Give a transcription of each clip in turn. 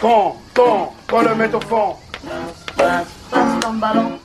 Quand, quand, quand le met au fond.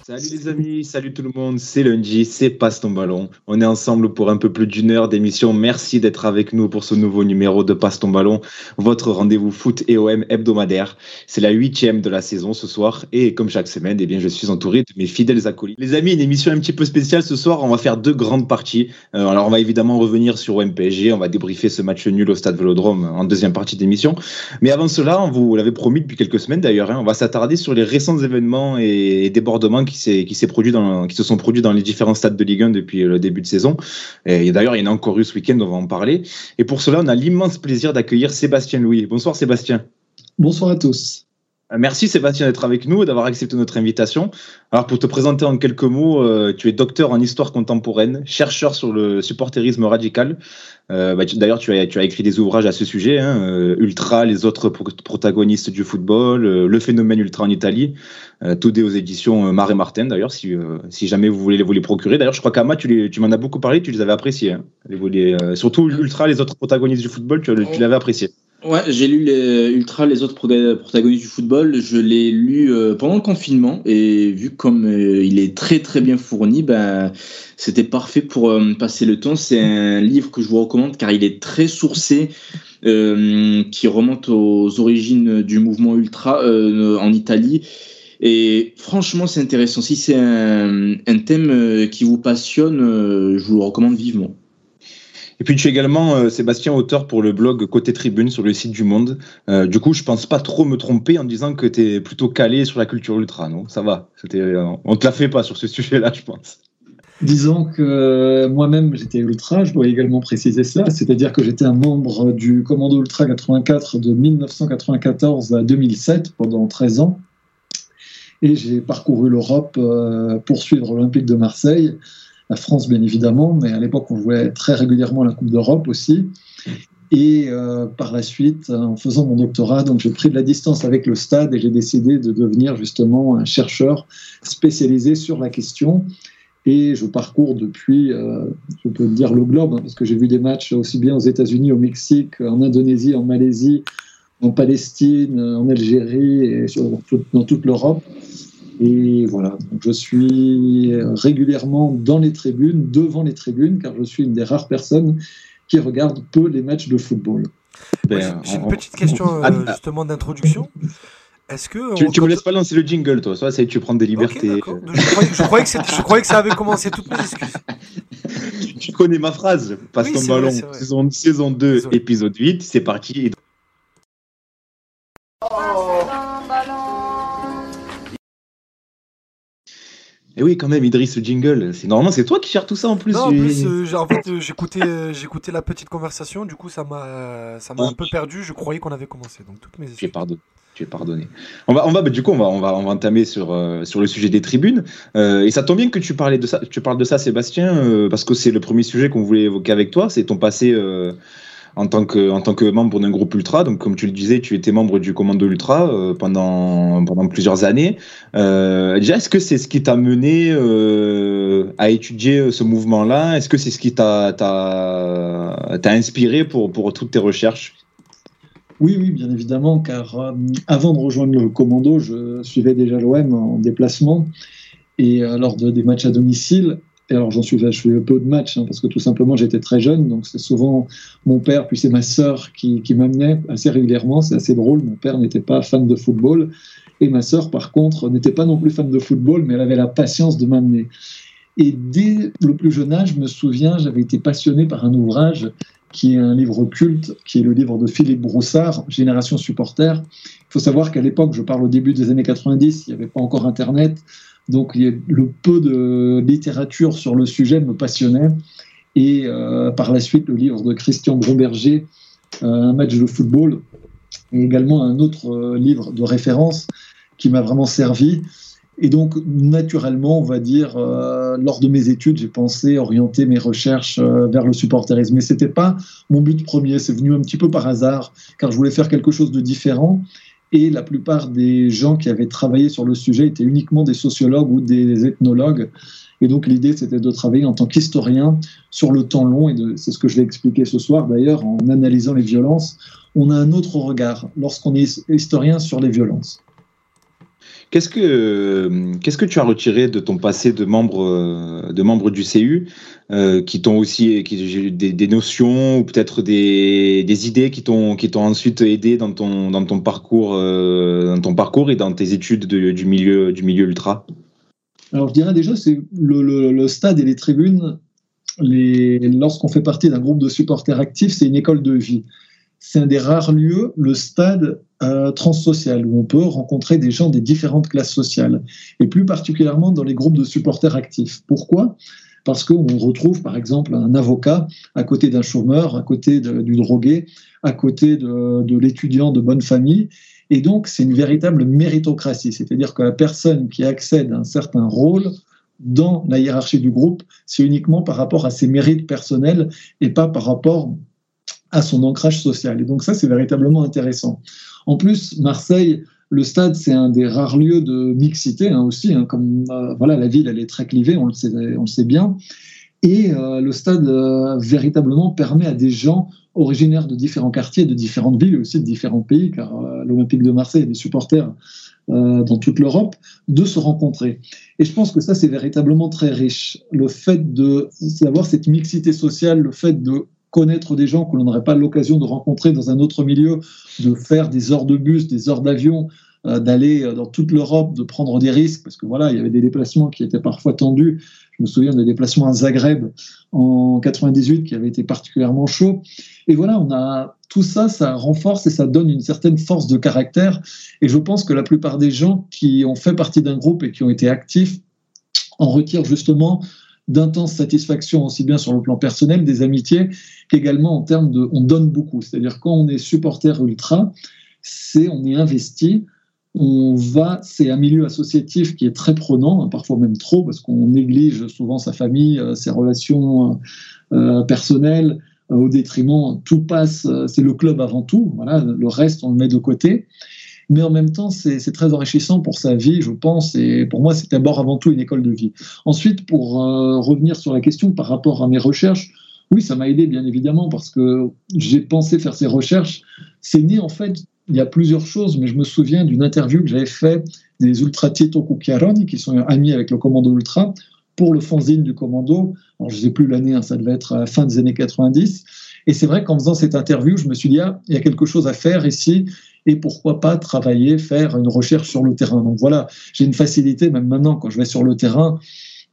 Salut les amis, salut tout le monde, c'est lundi, c'est Passe ton ballon. On est ensemble pour un peu plus d'une heure d'émission. Merci d'être avec nous pour ce nouveau numéro de Passe ton ballon, votre rendez-vous foot et OM hebdomadaire. C'est la huitième de la saison ce soir et comme chaque semaine, eh bien, je suis entouré de mes fidèles acolytes. Les amis, une émission un petit peu spéciale ce soir, on va faire deux grandes parties. Euh, alors on va évidemment revenir sur OM PSG, on va débriefer ce match nul au Stade Vélodrome en deuxième partie d'émission. Mais avant cela, on vous l'avait promis depuis quelques semaines d'ailleurs, hein, on va s'attarder sur les récents événements et débordements qui qui produit dans qui se sont produits dans les différents stades de Ligue 1 depuis le début de saison. Et d'ailleurs, il y en a encore eu ce week-end, on va en parler. Et pour cela, on a l'immense plaisir d'accueillir Sébastien Louis. Bonsoir Sébastien. Bonsoir à tous. Euh, merci Sébastien d'être avec nous et d'avoir accepté notre invitation. Alors pour te présenter en quelques mots, euh, tu es docteur en histoire contemporaine, chercheur sur le supporterisme radical. Euh, bah, D'ailleurs, tu as, tu as écrit des ouvrages à ce sujet, hein, euh, Ultra, les autres protagonistes du football, le phénomène Ultra en Italie, tout des aux éditions Marais Martin d'ailleurs, si, si jamais vous voulez vous les procurer. D'ailleurs, je crois qu'Ama, tu, tu m'en as beaucoup parlé, tu les avais appréciés. Hein, les, surtout Ultra, les autres protagonistes du football, tu, tu l'avais apprécié. Ouais, j'ai lu les Ultra, les autres protagonistes du football. Je l'ai lu euh, pendant le confinement et vu comme euh, il est très très bien fourni, ben c'était parfait pour euh, passer le temps. C'est un livre que je vous recommande car il est très sourcé, qui remonte aux origines du mouvement ultra en Italie. Et franchement, c'est intéressant. Si c'est un, thème qui vous passionne, je vous le recommande vivement. Et puis tu es également, euh, Sébastien, auteur pour le blog Côté Tribune sur le site du Monde. Euh, du coup, je pense pas trop me tromper en disant que tu es plutôt calé sur la culture ultra, non? Ça va. Euh, on te la fait pas sur ce sujet-là, je pense. Disons que moi-même j'étais ultra, je dois également préciser cela, c'est-à-dire que j'étais un membre du Commando Ultra 84 de 1994 à 2007 pendant 13 ans. Et j'ai parcouru l'Europe pour suivre l'Olympique de Marseille la France bien évidemment, mais à l'époque on jouait très régulièrement la Coupe d'Europe aussi. Et euh, par la suite, en faisant mon doctorat, donc j'ai pris de la distance avec le stade et j'ai décidé de devenir justement un chercheur spécialisé sur la question. Et je parcours depuis, euh, je peux dire le globe, hein, parce que j'ai vu des matchs aussi bien aux États-Unis, au Mexique, en Indonésie, en Malaisie, en Palestine, en Algérie et dans toute l'Europe. Et voilà, je suis régulièrement dans les tribunes, devant les tribunes, car je suis une des rares personnes qui regarde peu les matchs de football. Ben, j'ai une petite question euh, justement d'introduction. Est-ce que tu, ne me laisses pas lancer le jingle, toi Ça, c'est tu prends des libertés. je, croyais, que ça avait commencé toutes mes excuses. tu, connais ma phrase. Passe ton ballon. saison, saison 2, épisode 8. C'est parti. Et oui, quand même, Idriss, le jingle. C'est normalement c'est toi qui gères tout ça en plus. Non, en plus, euh, en fait, euh, j'écoutais, euh, j'écoutais la petite conversation. Du coup, ça m'a, ça m'a un peu perdu. Je croyais qu'on avait commencé. Donc toutes mes Tu es pardonné. Tu es pardonné. On va, on va, bah, du coup, on va, on va, on va entamer sur sur le sujet des tribunes. et ça tombe bien que tu parlais de ça. Tu parles de ça, Sébastien, parce que c'est le premier sujet qu'on voulait évoquer avec toi. C'est ton passé en tant que, membre d'un groupe ultra. Donc, comme tu le disais, tu étais membre du commando ultra euh, pendant, plusieurs années. Euh, déjà, est-ce que c'est ce qui t'a mené euh, à étudier ce mouvement-là? Est-ce que c'est ce qui t'a, inspiré pour, toutes tes recherches? Oui, oui, bien évidemment, car avant de rejoindre le commando, je suivais déjà l'OM en déplacement et lors de, des matchs à domicile alors j'en suis, je fais peu de matchs hein, parce que tout simplement j'étais très jeune, donc c'est souvent mon père puis c'est ma sœur qui, qui m'amenait assez régulièrement. C'est assez drôle. Mon père n'était pas fan de football et ma sœur par contre n'était pas non plus fan de football, mais elle avait la patience de m'amener. Et dès le plus jeune âge, je me souviens, j'avais été passionné par un ouvrage qui est un livre culte, qui est le livre de Philippe Broussard, Génération supporter. Il faut savoir qu'à l'époque, je parle au début des années 90, il n'y avait pas encore Internet. Donc le peu de littérature sur le sujet me passionnait. Et euh, par la suite, le livre de Christian Bromberger, euh, Un match de football, et également un autre euh, livre de référence qui m'a vraiment servi. Et donc, naturellement, on va dire, lors de mes études, j'ai pensé orienter mes recherches vers le supporterisme. Mais ce n'était pas mon but premier, c'est venu un petit peu par hasard, car je voulais faire quelque chose de différent. Et la plupart des gens qui avaient travaillé sur le sujet étaient uniquement des sociologues ou des ethnologues. Et donc l'idée, c'était de travailler en tant qu'historien sur le temps long, et c'est ce que je vais expliquer ce soir d'ailleurs, en analysant les violences. On a un autre regard lorsqu'on est historien sur les violences. Qu'est-ce que, qu'est-ce que tu as retiré de ton passé de membre, de membre du CU euh, qui t'ont aussi des, notions ou peut-être des, des, idées qui t'ont, qui t'ont ensuite aidé dans ton, dans, ton parcours, euh, dans ton parcours et dans tes études de, du, milieu, du milieu ultra? Alors je dirais déjà, c'est le, le, le stade et les tribunes, les, lorsqu'on fait partie d'un groupe de supporters actifs, c'est une école de vie c'est un des rares lieux, le stade euh, transsocial, où on peut rencontrer des gens des différentes classes sociales, et plus particulièrement dans les groupes de supporters actifs. Pourquoi? Parce qu'on retrouve par exemple un avocat à côté d'un chômeur, à côté du drogué, à côté de l'étudiant de bonne famille, et donc c'est une véritable méritocratie, c'est-à-dire que la personne qui accède à un certain rôle dans la hiérarchie du groupe, c'est uniquement par rapport à ses mérites personnels et pas par rapport à son ancrage social. Et donc ça, c'est véritablement intéressant. En plus, Marseille, le stade, c'est un des rares lieux de mixité hein, aussi. Hein, comme euh, voilà, la ville, elle est très clivée, on le sait, on le sait bien. Et euh, le stade euh, véritablement permet à des gens originaires de différents quartiers, de différentes villes, aussi de différents pays, car l'Olympique de Marseille a des supporters dans toute l'Europe, de se rencontrer. Et je pense que ça, c'est véritablement très riche. Le fait d'avoir cette mixité sociale, le fait de connaître des gens que l'on n'aurait pas l'occasion de rencontrer dans un autre milieu, de faire des heures de bus, des heures d'avion, euh, d'aller euh, dans toute l'Europe, de prendre des risques, parce que voilà, il y avait des déplacements qui étaient parfois tendus. Je me souviens des déplacements à Zagreb en 98 qui avaient été particulièrement chauds. Et voilà, on a tout ça, ça renforce et ça donne une certaine force de caractère. Et je pense que la plupart des gens qui ont fait partie d'un groupe et qui ont été actifs en retirent justement d'intenses satisfactions, aussi bien sur le plan personnel, des amitiés, qu'également en termes de. On donne beaucoup. C'est-à-dire, quand on est supporter ultra, c'est on est investi. On va, c'est un milieu associatif qui est très prenant, hein, parfois même trop, parce qu'on néglige souvent sa famille, euh, ses relations euh, personnelles, euh, au détriment, tout passe, c'est le club avant tout, voilà, le reste on le met de côté mais en même temps, c'est très enrichissant pour sa vie, je pense, et pour moi, c'est d'abord avant tout une école de vie. Ensuite, pour euh, revenir sur la question par rapport à mes recherches, oui, ça m'a aidé, bien évidemment, parce que j'ai pensé faire ces recherches. C'est né, en fait, il y a plusieurs choses, mais je me souviens d'une interview que j'avais faite des Ultra Tieto Cucchiaroni, qui sont amis avec le commando Ultra, pour le fanzine du commando. Alors, je ne sais plus l'année, hein, ça devait être à la fin des années 90. Et c'est vrai qu'en faisant cette interview, je me suis dit, ah, il y a quelque chose à faire ici et pourquoi pas travailler, faire une recherche sur le terrain. Donc voilà, j'ai une facilité, même maintenant, quand je vais sur le terrain,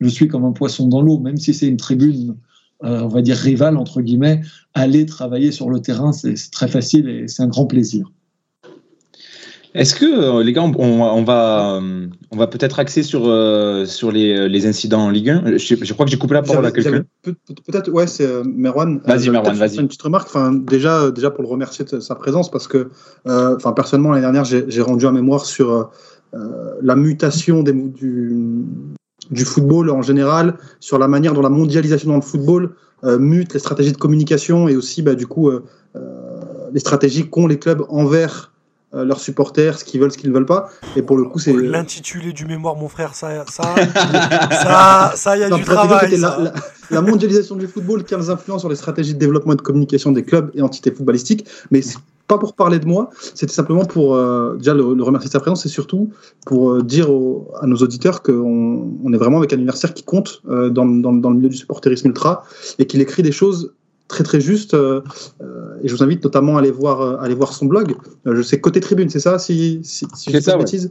je suis comme un poisson dans l'eau, même si c'est une tribune, euh, on va dire rivale, entre guillemets, aller travailler sur le terrain, c'est très facile et c'est un grand plaisir. Est-ce que, euh, les gars, on, on va, on va peut-être axer sur, euh, sur les, les, incidents en Ligue 1 je, je crois que j'ai coupé la parole à quelqu'un. Peut-être, ouais, c'est euh, Merwan. Vas-y, euh, Merwan, vas-y. Une petite remarque, enfin, déjà, déjà pour le remercier de sa présence, parce que, enfin, personnellement, l'année dernière, j'ai rendu un mémoire sur la mutation des, du, du football en général, sur la manière dont la mondialisation dans le football mute les stratégies de communication et aussi, bah, du coup, les stratégies qu'ont les clubs envers euh, leurs supporters, ce qu'ils veulent, ce qu'ils ne veulent pas. Et pour le coup, c'est. L'intitulé du mémoire, mon frère, ça, ça, ça, ça, y a du travail. La, la, mondialisation du football, 15 influences sur les stratégies de développement et de communication des clubs et entités footballistiques? Mais pas pour parler de moi, c'était simplement pour euh, déjà le, remercier de sa présence et surtout pour euh, dire à nos auditeurs qu'on on est vraiment avec un universitaire qui compte euh, dans, dans, dans, le milieu du supporterisme ultra et qu'il écrit des choses très très juste. Euh, euh, et je vous invite notamment à aller voir, euh, aller voir son blog. je sais Côté Tribune, c'est ça, si, si, si je ça, bêtise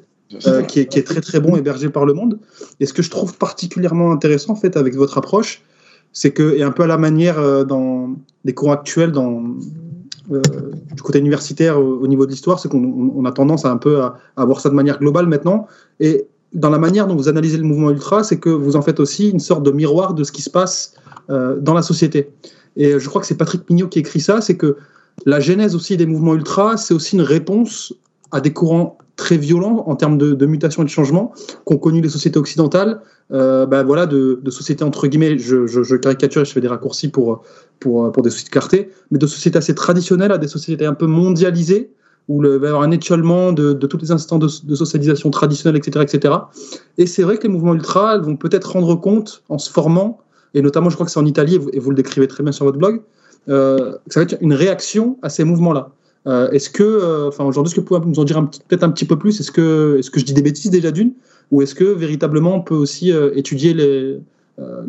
qui, est, qui, est, très très bon, hébergé par le monde. Et ce que je trouve particulièrement intéressant en fait avec votre approche, c'est que, et un peu à la manière dans des cours actuels, dans, du côté universitaire au, niveau de l'histoire, c'est qu'on a tendance à un peu à, à, voir ça de manière globale maintenant. Et dans la manière dont vous analysez le mouvement ultra, c'est que vous en faites aussi une sorte de miroir de ce qui se passe dans la société. Et je crois que c'est Patrick Mignot qui écrit ça, c'est que la genèse aussi des mouvements ultra, c'est aussi une réponse à des courants très violents en termes de, de mutation et de changement qu'ont connu les sociétés occidentales, euh, ben voilà, de, sociétés entre guillemets, je, caricature et je fais des raccourcis pour, pour, pour des de clarté, mais de sociétés assez traditionnelles à des sociétés un peu mondialisées, où il va y avoir un étiolement de, toutes les instances de, de, socialisation traditionnelle, etc. etc. Et c'est vrai que les mouvements ultra vont peut-être rendre compte en se formant, et notamment je crois que c'est en Italie, et vous, le décrivez très bien sur votre blog, euh, ça va être une réaction à ces mouvements-là. Euh, est-ce que, euh, enfin aujourd'hui, est-ce que vous pouvez nous en dire peut-être un petit peu plus? Est-ce que, est-ce que je dis des bêtises déjà d'une? Ou est-ce que véritablement on peut aussi euh, étudier le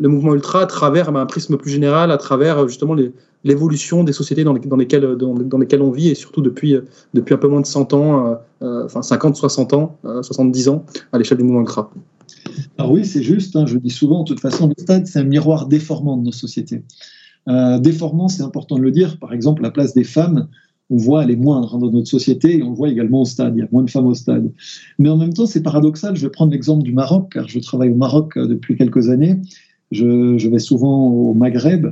mouvement ultra à travers ben, un prisme plus général, à travers justement l'évolution des sociétés dans, les, dans, lesquelles, dans, lesquelles on vit et surtout depuis, depuis un peu moins de 100 ans, enfin 50, 60 ans, euh, 70 ans à l'échelle du mouvement ultra? Alors oui, c'est juste, hein, je dis souvent, de toute façon, le stade, c'est un miroir déformant de nos sociétés. Euh, déformant, c'est important de le dire, par exemple, la place des femmes, on voit elle est moindre dans notre société et on le voit également au stade, il y a moins de femmes au stade. Mais en même temps, c'est paradoxal, je vais prendre l'exemple du Maroc, car je travaille au Maroc depuis quelques années, je, je vais souvent au Maghreb,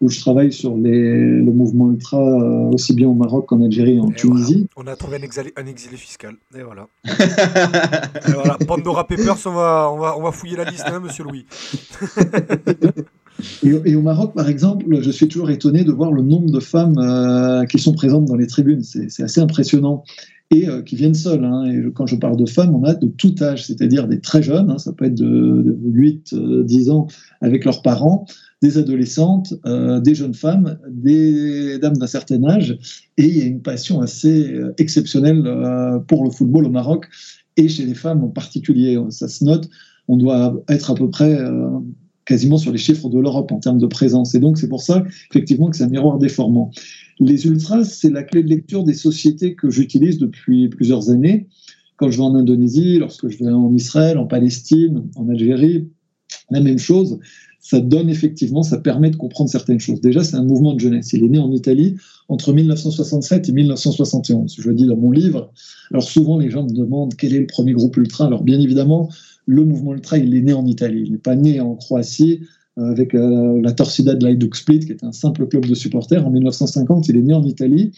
où je travaille sur les, le mouvement ultra euh, aussi bien au Maroc qu'en Algérie et en Et Tunisie. voilà. On a trouvé un exilé, un exilé fiscal. Et voilà. Et voilà. Pandora Papers, on va, on, va, on va fouiller la liste, hein, monsieur Louis. Et, et, au Maroc, par exemple, je suis toujours étonné de voir le nombre de femmes euh, qui sont présentes dans les tribunes. C'est assez impressionnant. Et euh, qui viennent seules. Hein. Et quand je parle de femmes, on a de tout âge, c'est-à-dire des très jeunes, hein, ça peut être de, de 8, euh, 10 ans avec leurs parents, des adolescentes, euh, des jeunes femmes, des dames d'un certain âge. Et il y a une passion assez euh, exceptionnelle euh, pour le football au Maroc et chez les femmes en particulier. Ça se note. On doit être à peu près quasiment sur les chiffres de l'Europe en termes de présence. Et donc, c'est pour ça, effectivement, que c'est un miroir déformant. Les ultras, c'est la clé de lecture des sociétés que j'utilise depuis plusieurs années. Quand je vais en Indonésie, lorsque je vais en Israël, en Palestine, en Algérie, la même chose. Ça donne effectivement, ça permet de comprendre certaines choses. Déjà, c'est un mouvement de jeunesse. Il est né en Italie entre 1967 et 1971. Je le dis dans mon livre. Alors souvent, les gens me demandent quel est le premier groupe ultra. Alors bien évidemment, le mouvement ultra, il est né en Italie. Il n'est pas né en Croatie euh, avec euh, la Torcida de l'Hajduk Split, qui est un simple club de supporters. En 1950, il est né en Italie.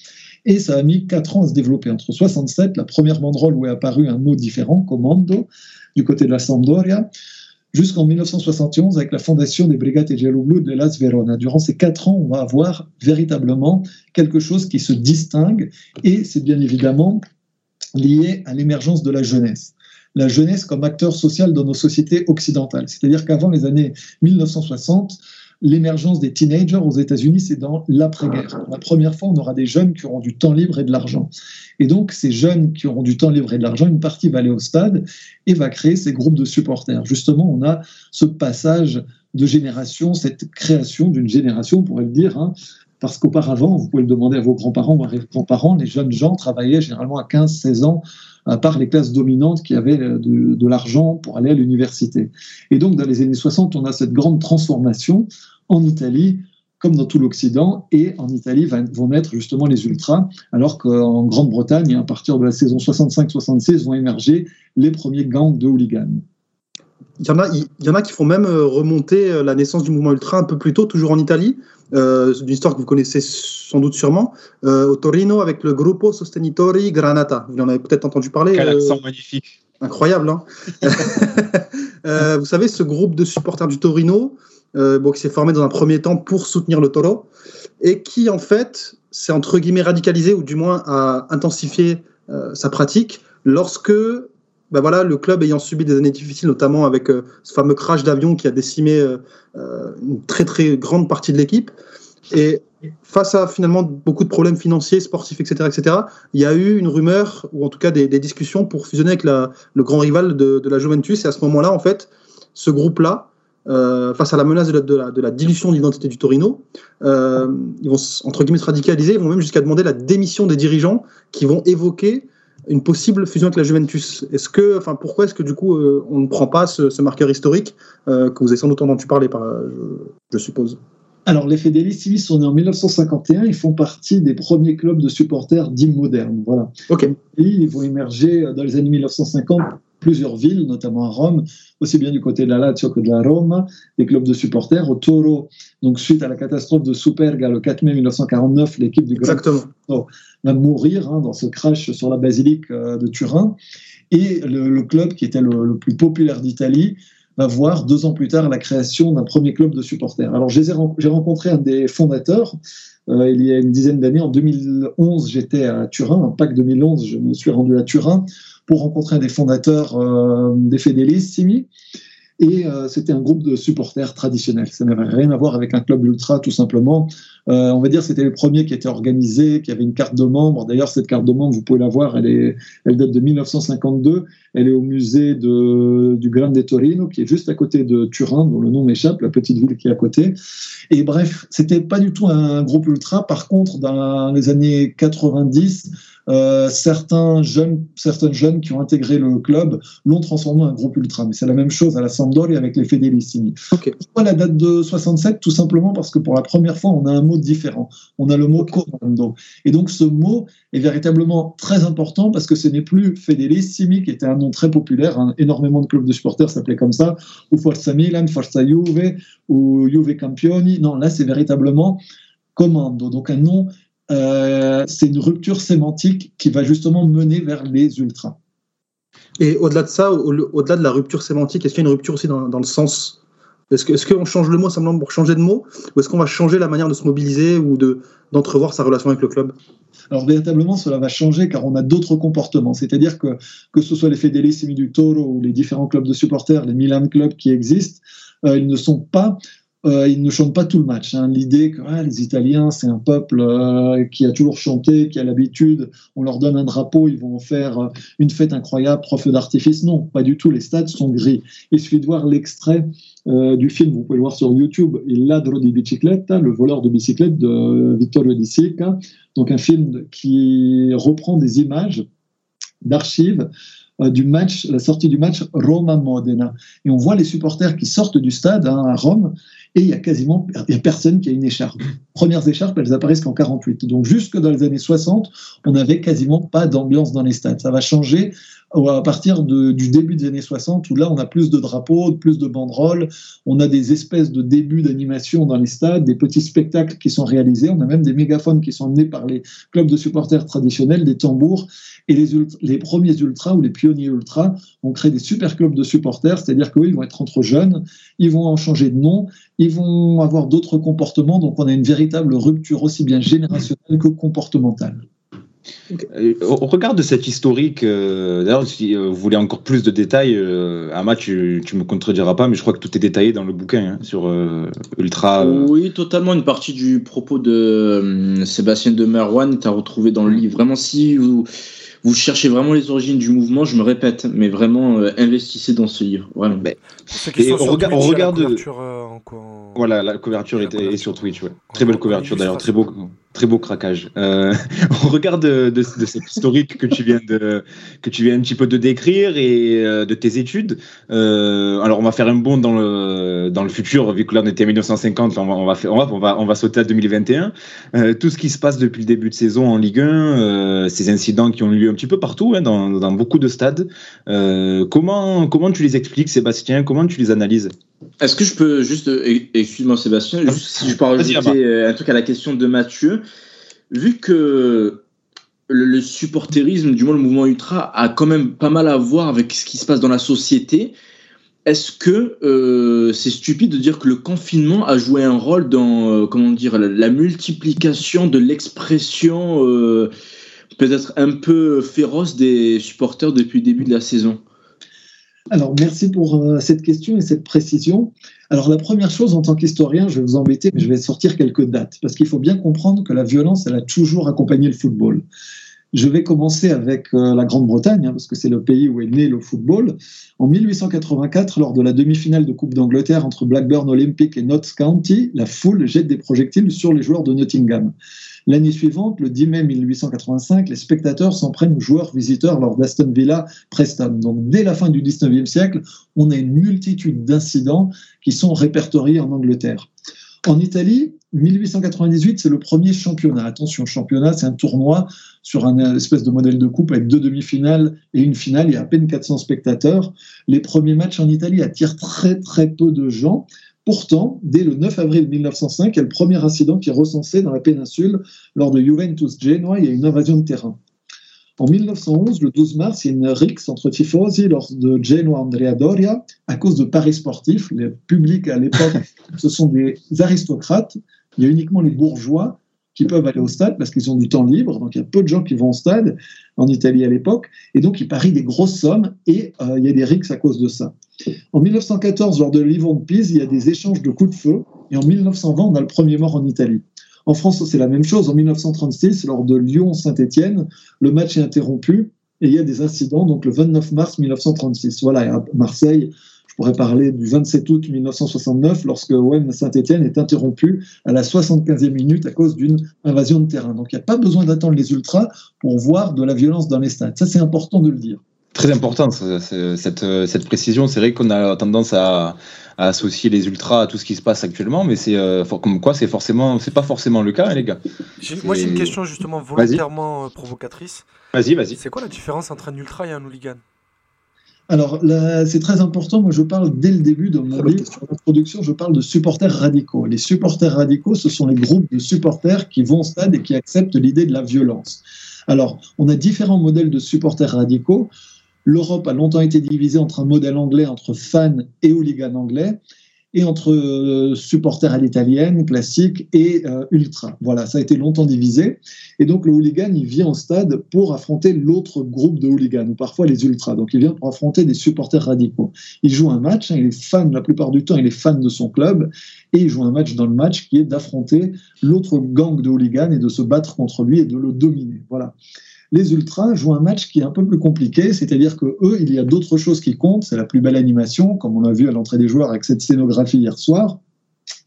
Et ça a mis quatre ans à se développer. Entre 67, la première banderole où est apparu un mot différent, commando, du côté de la Sampdoria, jusqu'en 1971 avec la fondation des Brigate Giallo-Blu de Las Verona. Durant ces quatre ans, on va avoir véritablement quelque chose qui se distingue et c'est bien évidemment lié à l'émergence de la jeunesse la jeunesse comme acteur social dans nos sociétés occidentales. C'est-à-dire qu'avant les années 1960, l'émergence des teenagers aux États-Unis, c'est dans l'après-guerre. La première fois, on aura des jeunes qui auront du temps libre et de l'argent. Et donc, ces jeunes qui auront du temps libre et de l'argent, une partie va aller au stade et va créer ces groupes de supporters. Justement, on a ce passage de génération, cette création d'une génération, on pourrait le dire, hein, parce qu'auparavant, vous pouvez le demander à vos grands-parents ou à vos grands-parents, les jeunes gens travaillaient généralement à 15-16 ans, à part les classes dominantes qui avaient de, de l'argent pour aller à l'université. Et donc, dans les années 60, on a cette grande transformation en Italie, comme dans tout l'Occident, et en Italie vont naître justement les ultras, alors qu'en Grande-Bretagne, à partir de la saison 65-66, vont émerger les premiers gangs de hooligans. Il y, en a, il y en a qui font même remonter la naissance du mouvement ultra un peu plus tôt, toujours en Italie. Euh, d'une histoire que vous connaissez sans doute sûrement, euh, au Torino avec le Gruppo Sostenitori Granata. Vous en avez peut-être entendu parler. Quel accent euh, magnifique. Incroyable, hein Vous savez, ce groupe de supporters du Torino, bon, qui s'est formé dans un premier temps pour soutenir le Toro, et qui en fait s'est entre guillemets radicalisé, ou du moins a intensifié sa pratique, lorsque ben voilà, le club ayant subi des années difficiles, notamment avec euh, ce fameux crash d'avion qui a décimé euh, une très très grande partie de l'équipe. Et face à finalement beaucoup de problèmes financiers, sportifs, etc., etc., il y a eu une rumeur, ou en tout cas des, discussions pour fusionner avec le grand rival de, la Juventus. Et à ce moment-là, en fait, ce groupe-là, euh, face à la menace de la, dilution de l'identité du Torino, euh, ils vont entre guillemets se radicaliser, ils vont même jusqu'à demander la démission des dirigeants qui vont évoquer une possible fusion avec la Juventus. Est-ce que, enfin, pourquoi est-ce que du coup euh, on ne prend pas ce, ce marqueur historique euh, que vous avez sans doute entendu parler, par, je, je suppose? Alors, les Fedelici sont nés en 1951. Ils font partie des premiers clubs de supporters dits modernes. Voilà. Ok. Et ils vont émerger dans les années 1950 plusieurs villes, notamment à Rome, aussi bien du côté de la Lazio que de la Rome, des clubs de supporters. Au Toro, donc suite à la catastrophe de Superga le 4 mai 1949, l'équipe du Grand Exactement. Va mourir hein, dans ce crash sur la basilique euh, de Turin. Et le, club qui était le, plus populaire d'Italie va voir deux ans plus tard la création d'un premier club de supporters. Alors j'ai rencontré un des fondateurs euh, il y a une dizaine d'années, en 2011, j'étais à Turin, en Pâques 2011, je me suis rendu à Turin pour rencontrer un des fondateurs euh, des Simi. Et euh, c'était un groupe de supporters traditionnels. Ça n'avait rien à voir avec un club ultra, tout simplement. Euh, on va dire c'était le premier qui était organisé, qui avait une carte de membre. D'ailleurs, cette carte de membre, vous pouvez la voir, elle, est, elle date de 1952. Elle est au musée de, du Grande Torino, qui est juste à côté de Turin, dont le nom m'échappe, la petite ville qui est à côté. Et bref, c'était pas du tout un groupe ultra. Par contre, dans les années 90, euh, certains jeunes, certaines jeunes qui ont intégré le club l'ont transformé en un groupe ultra. Mais c'est la même chose à la Sampdoria avec les Fedelissimi. Pourquoi la date de 67 Tout simplement parce que pour la première fois, on a un mot différent. On a le mot commando. Et donc ce mot est véritablement très important parce que ce n'est plus Fedelissimi, qui était un nom très populaire. Hein. Énormément de clubs de supporters s'appelaient comme ça, ou Forza Milan, Forza Juve, ou Juve Campioni. Non, là, c'est véritablement commando. Donc un nom euh, c'est une rupture sémantique qui va justement mener vers les ultras. Et au-delà de ça, au-delà de la rupture sémantique, est-ce qu'il y a une rupture aussi dans, le sens? Est-ce qu'on change le mot simplement pour changer de mot? Ou est-ce qu'on va changer la manière de se mobiliser ou d'entrevoir sa relation avec le club? Alors véritablement, cela va changer car on a d'autres comportements. C'est-à-dire que que ce soit les Fedelissimi du Toro ou les différents clubs de supporters, les Milan clubs qui existent, euh, ils ne sont pas euh, ils ne chantent pas tout le match. Hein. L'idée que les Italiens, c'est un peuple euh, qui a toujours chanté, qui a l'habitude, on leur donne un drapeau, ils vont faire euh, une fête incroyable, trois d'artifice. Non, pas du tout. Les stades sont gris. Il suffit de voir l'extrait du film, vous pouvez le voir sur YouTube, Il ladro di bicicletta, le voleur de bicyclette de Vittorio Di Sica. Donc un film qui reprend des images d'archives du match, la sortie du match Roma-Modena. Et on voit les supporters qui sortent du stade hein, à Rome et il y a quasiment y a personne qui a une écharpe. Premières écharpes, elles apparaissent qu'en 48. Donc jusque dans les années 60, on n'avait quasiment pas d'ambiance dans les stades. Ça va changer à partir du début des années 60, où là, on a plus de drapeaux, plus de banderoles, on a des espèces de débuts d'animation dans les stades, des petits spectacles qui sont réalisés, on a même des mégaphones qui sont emmenés par les clubs de supporters traditionnels, des tambours, et les, premiers ultras ou les pionniers ultras ont créé des super clubs de supporters, c'est-à-dire qu'eux, ils vont être entre jeunes, ils vont en changer de nom, ils vont avoir d'autres comportements, donc on a une véritable rupture aussi bien générationnelle que comportementale. Euh, au regard de cette historique, euh, d'ailleurs, si euh, vous voulez encore plus de détails, Ama, tu, tu me contrediras pas, mais je crois que tout est détaillé dans le bouquin hein, sur Ultra. Oui, totalement. Une partie du propos de Sébastien de Merwan, tu as retrouvé dans le livre. Vraiment, si vous, vous cherchez vraiment les origines du mouvement, je me répète, mais vraiment investissez dans ce livre. Voilà. Et on, regarde. Voilà, la couverture est, sur Twitch. Très belle couverture d'ailleurs, très beau très beau craquage. Euh, on regarde de, de, cette historique que tu viens de que tu viens un petit peu de décrire et euh, de tes études. Euh, alors on va faire un bond dans le dans le futur vu que là on était en 1950, on va on va faire, on va, on va, sauter à 2021. Euh, tout ce qui se passe depuis le début de saison en Ligue 1, euh, ces incidents qui ont eu lieu un petit peu partout, hein, dans, dans beaucoup de stades. comment comment tu les expliques, Sébastien? Comment tu les analyses? Est-ce que je peux juste, excuse-moi Sébastien, juste si je peux rajouter un truc à la question de Mathieu, vu que le, supporterisme, du moins le mouvement ultra, a quand même pas mal à voir avec ce qui se passe dans la société. Est-ce que euh, c'est stupide de dire que le confinement a joué un rôle dans euh, comment dire la, multiplication de l'expression euh, peut-être un peu féroce des supporters depuis le début de la saison? Alors, merci pour cette question et cette précision. Alors la première chose, en tant qu'historien, je vais vous embêter, mais je vais sortir quelques dates, parce qu'il faut bien comprendre que la violence, elle a toujours accompagné le football. Je vais commencer avec euh, la Grande-Bretagne, hein, parce que c'est le pays où est né le football. En 1884, lors de la demi-finale de Coupe d'Angleterre entre Blackburn Olympic et Notts County, la foule jette des projectiles sur les joueurs de Nottingham. L'année suivante, le 10 mai 1885, les spectateurs s'en prennent aux joueurs visiteurs lors d'Aston Villa Preston. Donc dès la fin du 19e siècle, on a une multitude d'incidents qui sont répertoriés en Angleterre. En Italie, 1898, c'est le premier championnat. Attention, championnat, c'est un tournoi sur un espèce de modèle de coupe avec deux demi-finales et une finale. Il y a à peine 400 spectateurs. Les premiers matchs en Italie attirent très très peu de gens. Pourtant, dès le 9 avril 1905, il y a le premier incident qui est recensé dans la péninsule lors de Juventus Genoa. Il y a une invasion de terrain. En 1911, le 12 mars, il y a une rixe entre tifosi lors de Genoa Andrea Doria à cause de paris sportifs. Le public à l'époque, ce sont des aristocrates. Il y a uniquement les bourgeois qui peuvent aller au stade parce qu'ils ont du temps libre. Donc il y a peu de gens qui vont au stade en Italie à l'époque. Et donc ils parient des grosses sommes et euh, il y a des rixes à cause de ça. En 1914, lors de l'Yvon de Pise, il y a des échanges de coups de feu. Et en 1920, on a le premier mort en Italie. En France, c'est la même chose. En 1936, lors de Lyon-Saint-Étienne, le match est interrompu et il y a des incidents. Donc le 29 mars 1936. Voilà, à Marseille, je pourrais parler du 27 août 1969, lorsque OM Saint-Etienne est interrompu à la 75e minute à cause d'une invasion de terrain. Donc il n'y a pas besoin d'attendre les ultras pour voir de la violence dans les stades. Ça, c'est important de le dire. Très important cette, cette précision. C'est vrai qu'on a tendance à, associer les ultras à tout ce qui se passe actuellement, mais c'est euh, comme quoi c'est forcément, c'est pas forcément le cas, hein, les gars. Moi, j'ai une question justement volontairement euh, provocatrice. Vas-y, vas-y. C'est quoi la différence entre un ultra et un hooligan? Alors, c'est très important. Moi, je parle dès le début de mon livre, sur l'introduction, je parle de supporters radicaux. Les supporters radicaux, ce sont les groupes de supporters qui vont au stade et qui acceptent l'idée de la violence. Alors, on a différents modèles de supporters radicaux. L'Europe a longtemps été divisée entre un modèle anglais, entre fans et hooligans anglais, et entre euh, supporters à l'italienne, classique, et euh, ultra. Voilà, ça a été longtemps divisé. Et donc le hooligan, il vient au stade pour affronter l'autre groupe de hooligans, ou parfois les ultras. Donc il vient pour affronter des supporters radicaux. Il joue un match, hein, il est fan, la plupart du temps, il est fan de son club, et il joue un match dans le match qui est d'affronter l'autre gang de hooligans et de se battre contre lui et de le dominer. Voilà les Ultras jouent un match qui est un peu plus compliqué, c'est-à-dire que eux, il y a d'autres choses qui comptent. C'est la plus belle animation, comme on l'a vu à l'entrée des joueurs avec cette scénographie hier soir.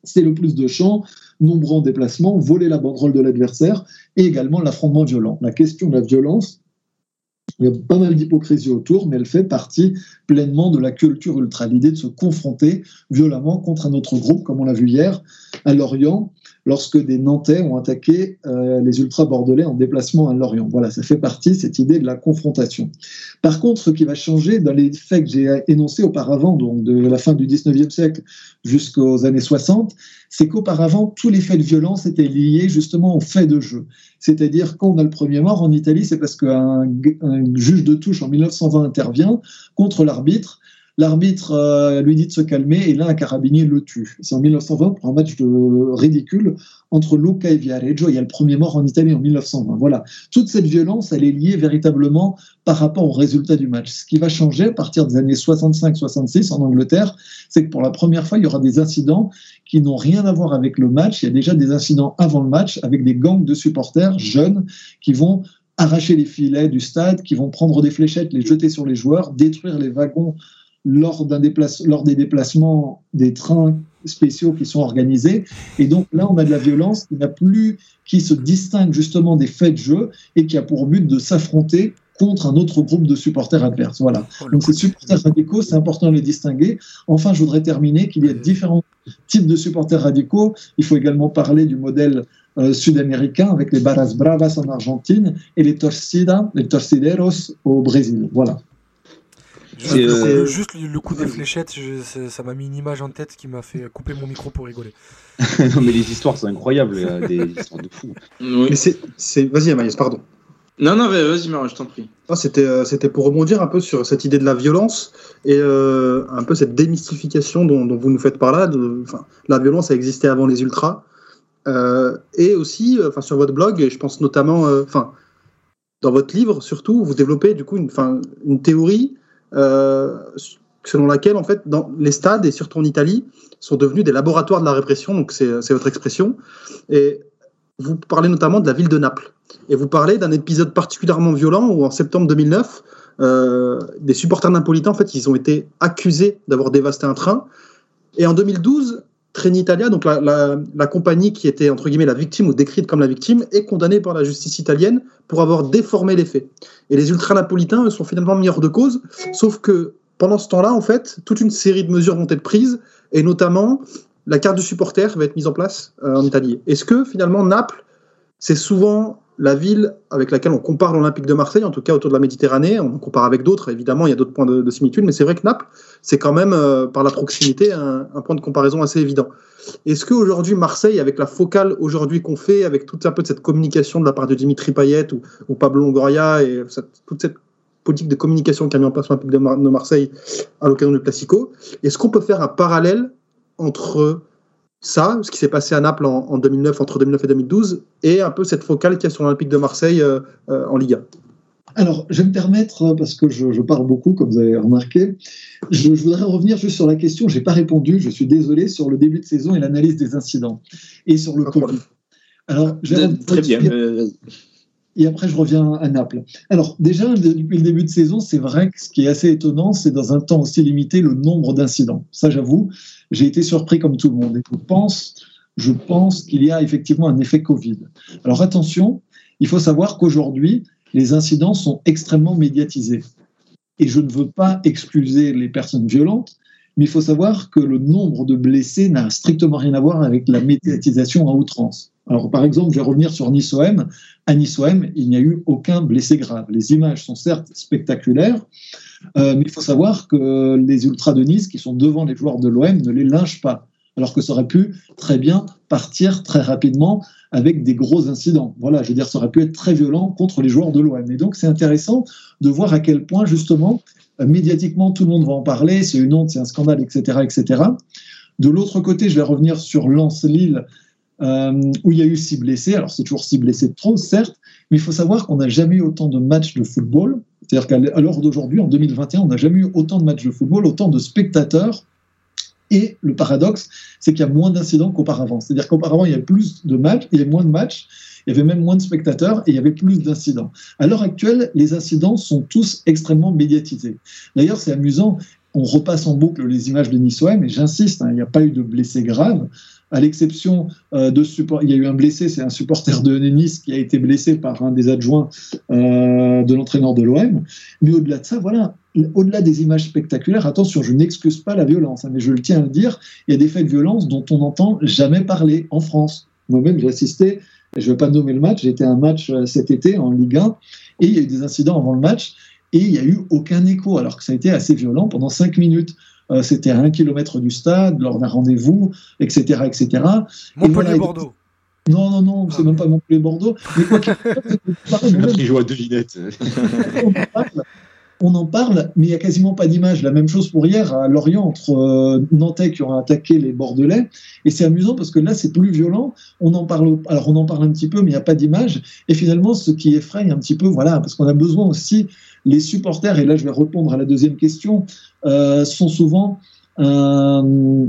C'est le plus de chants, nombreux déplacements, voler la banderole de l'adversaire et également l'affrontement violent. La question de la violence, il y a pas mal d'hypocrisie autour, mais elle fait partie pleinement de la culture ultra. L'idée de se confronter violemment contre un autre groupe, comme on l'a vu hier à Lorient, lorsque des Nantais ont attaqué euh, les ultra-bordelais en déplacement à Lorient. Voilà, ça fait partie, cette idée de la confrontation. Par contre, ce qui va changer dans les faits que j'ai énoncés auparavant, donc de la fin du 19e siècle jusqu'aux années 60, c'est qu'auparavant, tous les faits de violence étaient liés justement aux faits de jeu. C'est-à-dire, quand on a le premier mort en Italie, c'est parce qu'un juge de touche en 1920 intervient contre l'arbitre L'arbitre euh, lui dit de se calmer et là, un carabinier le tue. C'est en 1920 pour un match de ridicule entre Luca et Viareggio. Il y a le premier mort en Italie en 1920. Voilà. Toute cette violence, elle est liée véritablement par rapport au résultat du match. Ce qui va changer à partir des années 65-66 en Angleterre, c'est que pour la première fois, il y aura des incidents qui n'ont rien à voir avec le match. Il y a déjà des incidents avant le match avec des gangs de supporters jeunes qui vont arracher les filets du stade, qui vont prendre des fléchettes, les jeter sur les joueurs, détruire les wagons lors, lors des déplacements des trains spéciaux qui sont organisés. Et donc là, on a de la violence qui n'a plus, qui se distingue justement des faits de jeu et qui a pour but de s'affronter contre un autre groupe de supporters adverses. Voilà. Oh, donc ces supporters radicaux, c'est important de les distinguer. Enfin, je voudrais terminer qu'il y a différents types de supporters radicaux. Il faut également parler du modèle euh, sud-américain avec les Barras Bravas en Argentine et les Torcida, les Torcideros au Brésil. Voilà. Euh, juste, le, coup des fléchettes, ça m'a mis une image en tête qui m'a fait couper mon micro pour rigoler. non, mais les histoires sont incroyables, des histoires de fou. Mais c'est, Vas-y, Amaïs, pardon. Non, non, vas-y, je t'en prie. c'était, euh, c'était pour rebondir un peu sur cette idée de la violence et euh, un peu cette démystification dont, vous nous faites par là. De, la violence a existé avant les ultras. Et aussi, enfin, sur votre blog, et je pense notamment, enfin, dans votre livre surtout, vous développez du coup une, une théorie euh, selon laquelle, en fait, dans les stades, et surtout en Italie, sont devenus des laboratoires de la répression, donc c'est votre expression. Et vous parlez notamment de la ville de Naples. Et vous parlez d'un épisode particulièrement violent où, en septembre 2009, euh, des supporters napolitains, en fait, ils ont été accusés d'avoir dévasté un train. Et en 2012, Trenitalia, donc la, compagnie qui était entre guillemets la victime ou décrite comme la victime, est condamnée par la justice italienne pour avoir déformé les faits. Et les ultra-napolitains sont finalement mis hors de cause, sauf que pendant ce temps-là, en fait, toute une série de mesures vont être prises, et notamment la carte du supporter va être mise en place euh, en Italie. Est-ce que finalement Naples, c'est souvent la ville avec laquelle on compare l'Olympique de Marseille, en tout cas autour de la Méditerranée. On compare avec d'autres, évidemment, il y a d'autres points de, de, similitude, mais c'est vrai que Naples, c'est quand même, euh, par la proximité, un, point de comparaison assez évident. Est-ce qu'aujourd'hui, Marseille, avec la focale aujourd'hui qu'on fait, avec toute un peu de cette communication de la part de Dimitri Payet ou, Pablo Longoria et toute cette politique de communication qu'a mis en place l'Olympique de, de Marseille à l'occasion du Classico, est-ce qu'on peut faire un parallèle entre ça, ce qui s'est passé à Naples en, en, 2009, entre 2009 et 2012, et un peu cette focale qu'il y a sur l'Olympique de Marseille euh, euh, en Liga. Alors, je vais me permettre, parce que je, je parle beaucoup, comme vous avez remarqué, je, je voudrais revenir juste sur la question, je n'ai pas répondu, je suis désolé, sur le début de saison et l'analyse des incidents, et sur le Covid. Alors, je vais Très bien. Et après, je reviens à Naples. Alors, déjà, depuis le début de saison, c'est vrai que ce qui est assez étonnant, c'est dans un temps aussi limité, le nombre d'incidents. Ça, j'avoue, j'ai été surpris comme tout le monde. Et je pense, je pense qu'il y a effectivement un effet Covid. Alors, attention, il faut savoir qu'aujourd'hui, les incidents sont extrêmement médiatisés. Et je ne veux pas excuser les personnes violentes, mais il faut savoir que le nombre de blessés n'a strictement rien à voir avec la médiatisation à outrance. Alors, par exemple, je vais revenir sur Nice-OM. À Nice-OM, il n'y a eu aucun blessé grave. Les images sont certes spectaculaires, euh, mais il faut savoir que les ultras de Nice, qui sont devant les joueurs de l'OM, ne les lynchent pas, alors que ça aurait pu très bien partir très rapidement avec des gros incidents. Voilà, je veux dire, ça aurait pu être très violent contre les joueurs de l'OM. Et donc, c'est intéressant de voir à quel point, justement, médiatiquement, tout le monde va en parler, c'est une honte, c'est un scandale, etc., etc. De l'autre côté, je vais revenir sur Lens-Lille, euh, où il y a eu six blessés. Alors, c'est toujours six blessés de trop, certes, mais il faut savoir qu'on n'a jamais eu autant de matchs de football. C'est-à-dire qu'à l'heure d'aujourd'hui, en 2021, on n'a jamais eu autant de matchs de football, autant de spectateurs. Et le paradoxe, c'est qu'il y a moins d'incidents qu'auparavant. C'est-à-dire qu'auparavant, il y avait plus de matchs, il y avait moins de matchs, il y avait même moins de spectateurs et il y avait plus d'incidents. À l'heure actuelle, les incidents sont tous extrêmement médiatisés. D'ailleurs, c'est amusant, on repasse en boucle les images de Nice-OM, et j'insiste, hein, il n'y a pas eu de blessés graves à l'exception euh, de support, il y a eu un blessé, c'est un supporter de Nice qui a été blessé par un des adjoints euh, de l'entraîneur de l'OM. Mais au-delà de ça, voilà, au-delà des images spectaculaires, attention, je n'excuse pas la violence, hein, mais je le tiens à le dire, il y a des faits de violence dont on n'entend jamais parler en France. Moi-même, j'ai assisté, je ne vais pas nommer le match, été à un match euh, cet été en Ligue 1, et il y a eu des incidents avant le match, et il n'y a eu aucun écho, alors que ça a été assez violent pendant cinq minutes. Euh, c'était à un kilomètre du stade, lors d'un rendez-vous, etc. etc. Montpellier-Bordeaux. Non, non, non, c'est même pas Montpellier-Bordeaux. Mais quoi qu'il joue à devinette. on en parle, mais il n'y a quasiment pas d'image. La même chose pour hier à Lorient entre euh, Nantais qui ont attaqué les Bordelais. Et c'est amusant parce que là, c'est plus violent. On en parle, alors on en parle un petit peu, mais il n'y a pas d'image. Et finalement, ce qui effraie un petit peu, voilà, parce qu'on a besoin aussi, les supporters, et là je vais répondre à la deuxième question, euh, sont souvent euh,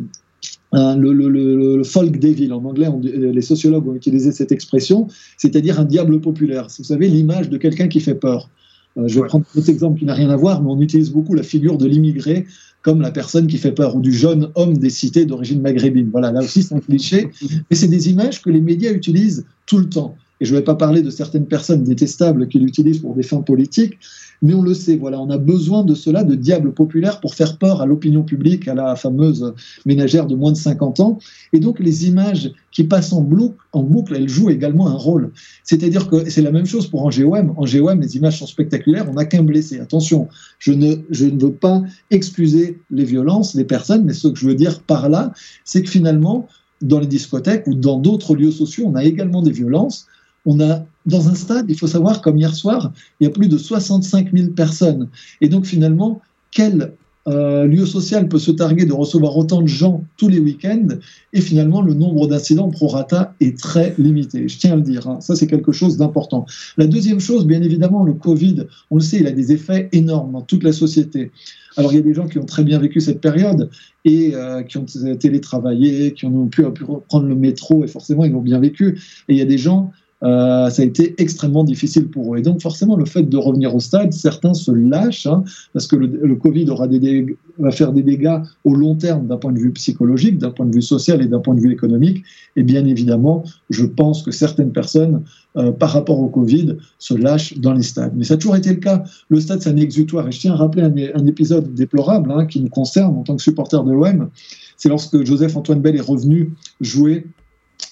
un, le, le, le, le, folk devil, en anglais, on, les sociologues ont utilisé cette expression, c'est-à-dire un diable populaire. Vous savez, l'image de quelqu'un qui fait peur. Euh, je vais prendre un autre exemple qui n'a rien à voir, mais on utilise beaucoup la figure de l'immigré comme la personne qui fait peur, ou du jeune homme des cités d'origine maghrébine. Voilà, là aussi c'est un cliché, mais c'est des images que les médias utilisent tout le temps. Et je ne vais pas parler de certaines personnes détestables qui l'utilisent pour des fins politiques, mais on le sait, voilà, on a besoin de cela, de diable populaire, pour faire peur à l'opinion publique, à la fameuse ménagère de moins de 50 ans. Et donc, les images qui passent en boucle, en boucle elles jouent également un rôle. C'est-à-dire que c'est la même chose pour Angéom. Angéom, les images sont spectaculaires, on n'a qu'un blessé. Attention, je ne, je ne veux pas excuser les violences, les personnes, mais ce que je veux dire par là, c'est que finalement, dans les discothèques ou dans d'autres lieux sociaux, on a également des violences on a dans un stade, il faut savoir, comme hier soir, il y a plus de 65 000 personnes. Et donc finalement, quel euh, lieu social peut se targuer de recevoir autant de gens tous les week-ends? Et finalement, le nombre d'incidents pro rata est très limité. Je tiens à le dire. Hein. Ça, c'est quelque chose d'important. La deuxième chose, bien évidemment, le Covid, on le sait, il a des effets énormes dans toute la société. Alors, il y a des gens qui ont très bien vécu cette période et euh, qui ont télétravaillé, qui ont pu, pu prendre le métro et forcément, ils l'ont bien vécu. Et il y a des gens euh, ça a été extrêmement difficile pour eux. Et donc forcément, le fait de revenir au stade, certains se lâchent, hein, parce que le, Covid aura des va faire des dégâts au long terme d'un point de vue psychologique, d'un point de vue social et d'un point de vue économique. Et bien évidemment, je pense que certaines personnes, euh, par rapport au Covid, se lâchent dans les stades. Mais ça a toujours été le cas. Le stade, c'est un exutoire. Et je tiens à rappeler un, épisode déplorable hein, qui nous concerne en tant que supporter de l'OM. C'est lorsque Joseph-Antoine Bell est revenu jouer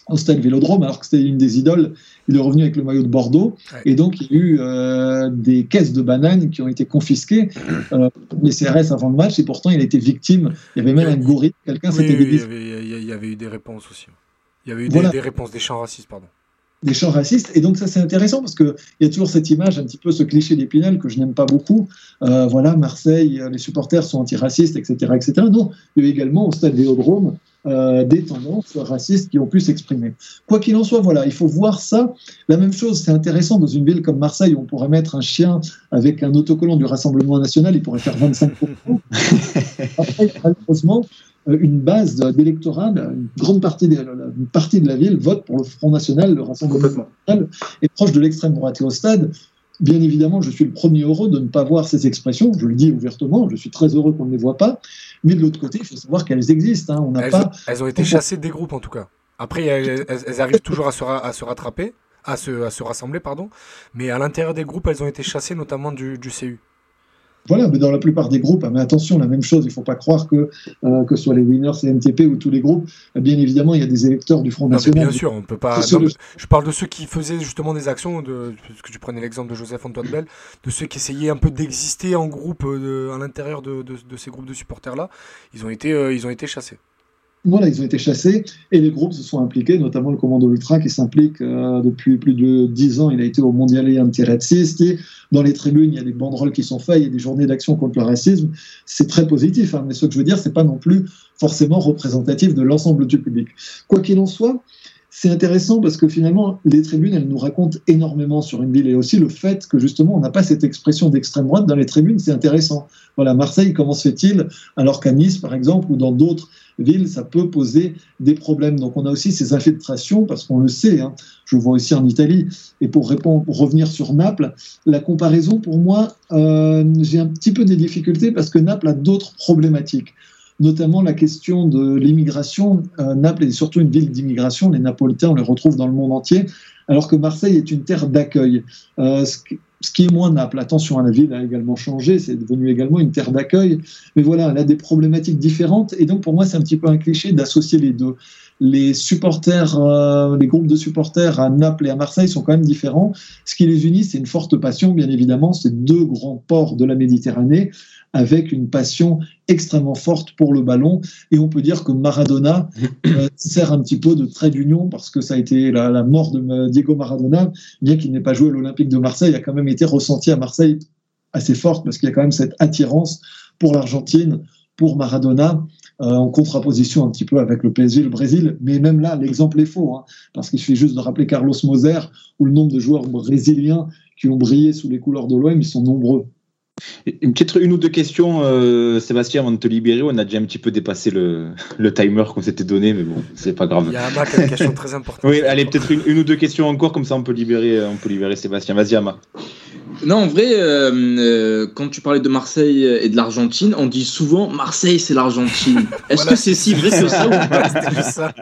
au stade Vélodrome, alors que c'était une des idoles. Il est revenu avec le maillot de Bordeaux. Ouais. Et donc, il y a eu euh, des caisses de bananes qui ont été confisquées, euh, les CRS avant le match, et pourtant, il a été victime. Il y avait même un gorille, quelqu'un s'était oui, il, y avait, il y a- il y avait eu des réponses aussi. Il y avait eu Voilà. des, des réponses, des chants racistes, pardon. des chants racistes. Et donc, ça, c'est intéressant parce qu'il y a toujours cette image, un petit peu ce cliché d'Épinal que je n'aime pas beaucoup. Euh, voilà, Marseille, euh, les supporters sont antiracistes, etc., etc. Non, il y a eu également au stade Vélodrome euh, des tendances racistes qui ont pu s'exprimer. Quoi qu'il en soit, voilà, il faut voir ça. La même chose, c'est intéressant dans une ville comme Marseille où on pourrait mettre un chien avec un autocollant du Rassemblement national, il pourrait faire 25%. Après, malheureusement, euh, une base d'électorat, une grande partie de, une partie de la ville vote pour le Front National, le Rassemblement Complètement. est proche de l'extrême droite. Et au stade, bien évidemment, je suis le premier heureux de ne pas voir ces expressions, je le dis ouvertement, je suis très heureux qu'on ne les voit pas, mais de l'autre côté, il faut savoir qu'elles existent. hein. On n'a Elles, pas... elles ont été chassées des groupes, en tout cas. Après, elles, elles- elles arrivent toujours à se, ra- à se rattraper, à se, à se rassembler, pardon. Mais à l'intérieur des groupes, elles ont été chassées, notamment du, du CU. Voilà, mais dans la plupart des groupes, hein, mais attention, la même chose, il ne faut pas croire que, euh, que ce soit les Winners, les MTP ou tous les groupes, euh, bien évidemment, il y a des électeurs du Front Non, National. bien sûr, on peut pas. Non, le- je parle de ceux qui faisaient justement des actions, de, parce que tu prenais l'exemple de Joseph Antoine Bell, de ceux qui essayaient un peu d'exister en groupe euh, de- à l'intérieur de, de- de ces groupes de supporters-là. Ils ont été, euh, ils ont été chassés. Voilà, ils ont été chassés et les groupes se sont impliqués, notamment le commando ultra qui s'implique euh, depuis plus de dix ans. Il a été au Mondiale Antiraciste. Dans les tribunes, il y a des banderoles qui sont faites, il y a des journées d'action contre le racisme. C'est très positif, hein, mais ce que je veux dire, c'est pas non plus forcément représentatif de l'ensemble du public. Quoi qu'il en soit, c'est intéressant parce que finalement, les tribunes, elles nous racontent énormément sur une ville et aussi le fait que justement, on n'a pas cette expression d'extrême droite dans les tribunes, c'est intéressant. Voilà, Marseille, comment se fait-il alors qu'à Nice, par exemple, ou dans d'autres villes, ça peut poser des problèmes? Donc on a aussi ces infiltrations, parce qu'on le sait, hein, je vois aussi en Italie. Et pour revenir sur Naples, la comparaison, pour moi, euh, j'ai un petit peu des difficultés parce que Naples a d'autres problématiques notamment la question de l'immigration. Euh, Naples est surtout une ville d'immigration. Les Napolitains, on les retrouve dans le monde entier, alors que Marseille est une terre d'accueil. Euh, ce, qui- ce qui est moins Naples. Attention, la ville a également changé, c'est devenu également une terre d'accueil. Mais voilà, elle a des problématiques différentes. Et donc, pour moi, c'est un petit peu un cliché d'associer les deux. Les supporters, euh, les groupes de supporters à Naples et à Marseille sont quand même différents. Ce qui les unit, c'est une forte passion, bien évidemment. C'est deux grands ports de la Méditerranée avec une passion extrêmement forte pour le ballon. Et on peut dire que Maradona euh, sert un petit peu de trait d'union parce que ça a été la, la mort de euh, Diego Maradona, bien qu'il n'ait pas joué à l'Olympique de Marseille, a quand même été ressenti à Marseille assez forte parce qu'il y a quand même cette attirance pour l'Argentine, pour Maradona. euh, en contraposition un petit peu avec le PSG, le Brésil, mais même là, l'exemple est faux, hein, parce qu'il suffit juste de rappeler Carlos Moser ou le nombre de joueurs brésiliens qui ont brillé sous les couleurs de l'OM, ils sont nombreux. Une petite une ou deux questions, euh, Sébastien, avant de te libérer. On a déjà un petit peu dépassé le, le timer qu'on s'était donné, mais bon, c'est pas grave. Il y a Ama qui a une question très importante. Oui, allez, peut-être une, une ou deux questions encore, comme ça on peut libérer, on peut libérer Sébastien. Vas-y, Ama. Non, en vrai, euh, euh, quand tu parlais de Marseille et de l'Argentine, on dit souvent Marseille, c'est l'Argentine. Est-ce Voilà. que c'est si vrai que ça ou pas? Ça.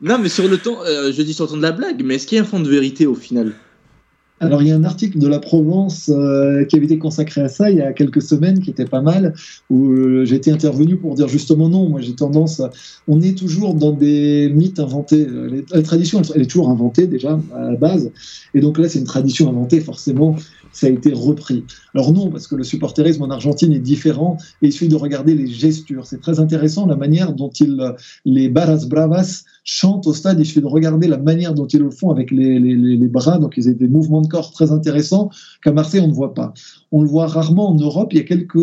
Non, mais sur le temps, euh, je dis sur le ton de la blague, mais est-ce qu'il y a un fond de vérité au final? Alors, il y a un article de la Provence euh, qui avait été consacré à ça il y a quelques semaines, qui était pas mal, où euh, été intervenu pour dire justement non. Moi, j'ai tendance à... On est toujours dans des mythes inventés. Euh, La tradition, elle, est toujours inventée déjà à la base. Et donc là, c'est une tradition inventée, forcément, ça a été repris. Alors non, parce que le supporterisme en Argentine est différent, et il suffit de regarder les gestures. C'est très intéressant la manière dont ils, les Barras Bravas chantent au stade. Il suffit de regarder la manière dont ils le font avec les, les, les- bras. Donc, ils ont des mouvements de corps très intéressants qu'à Marseille, on ne voit pas. On le voit rarement en Europe. Il y a quelques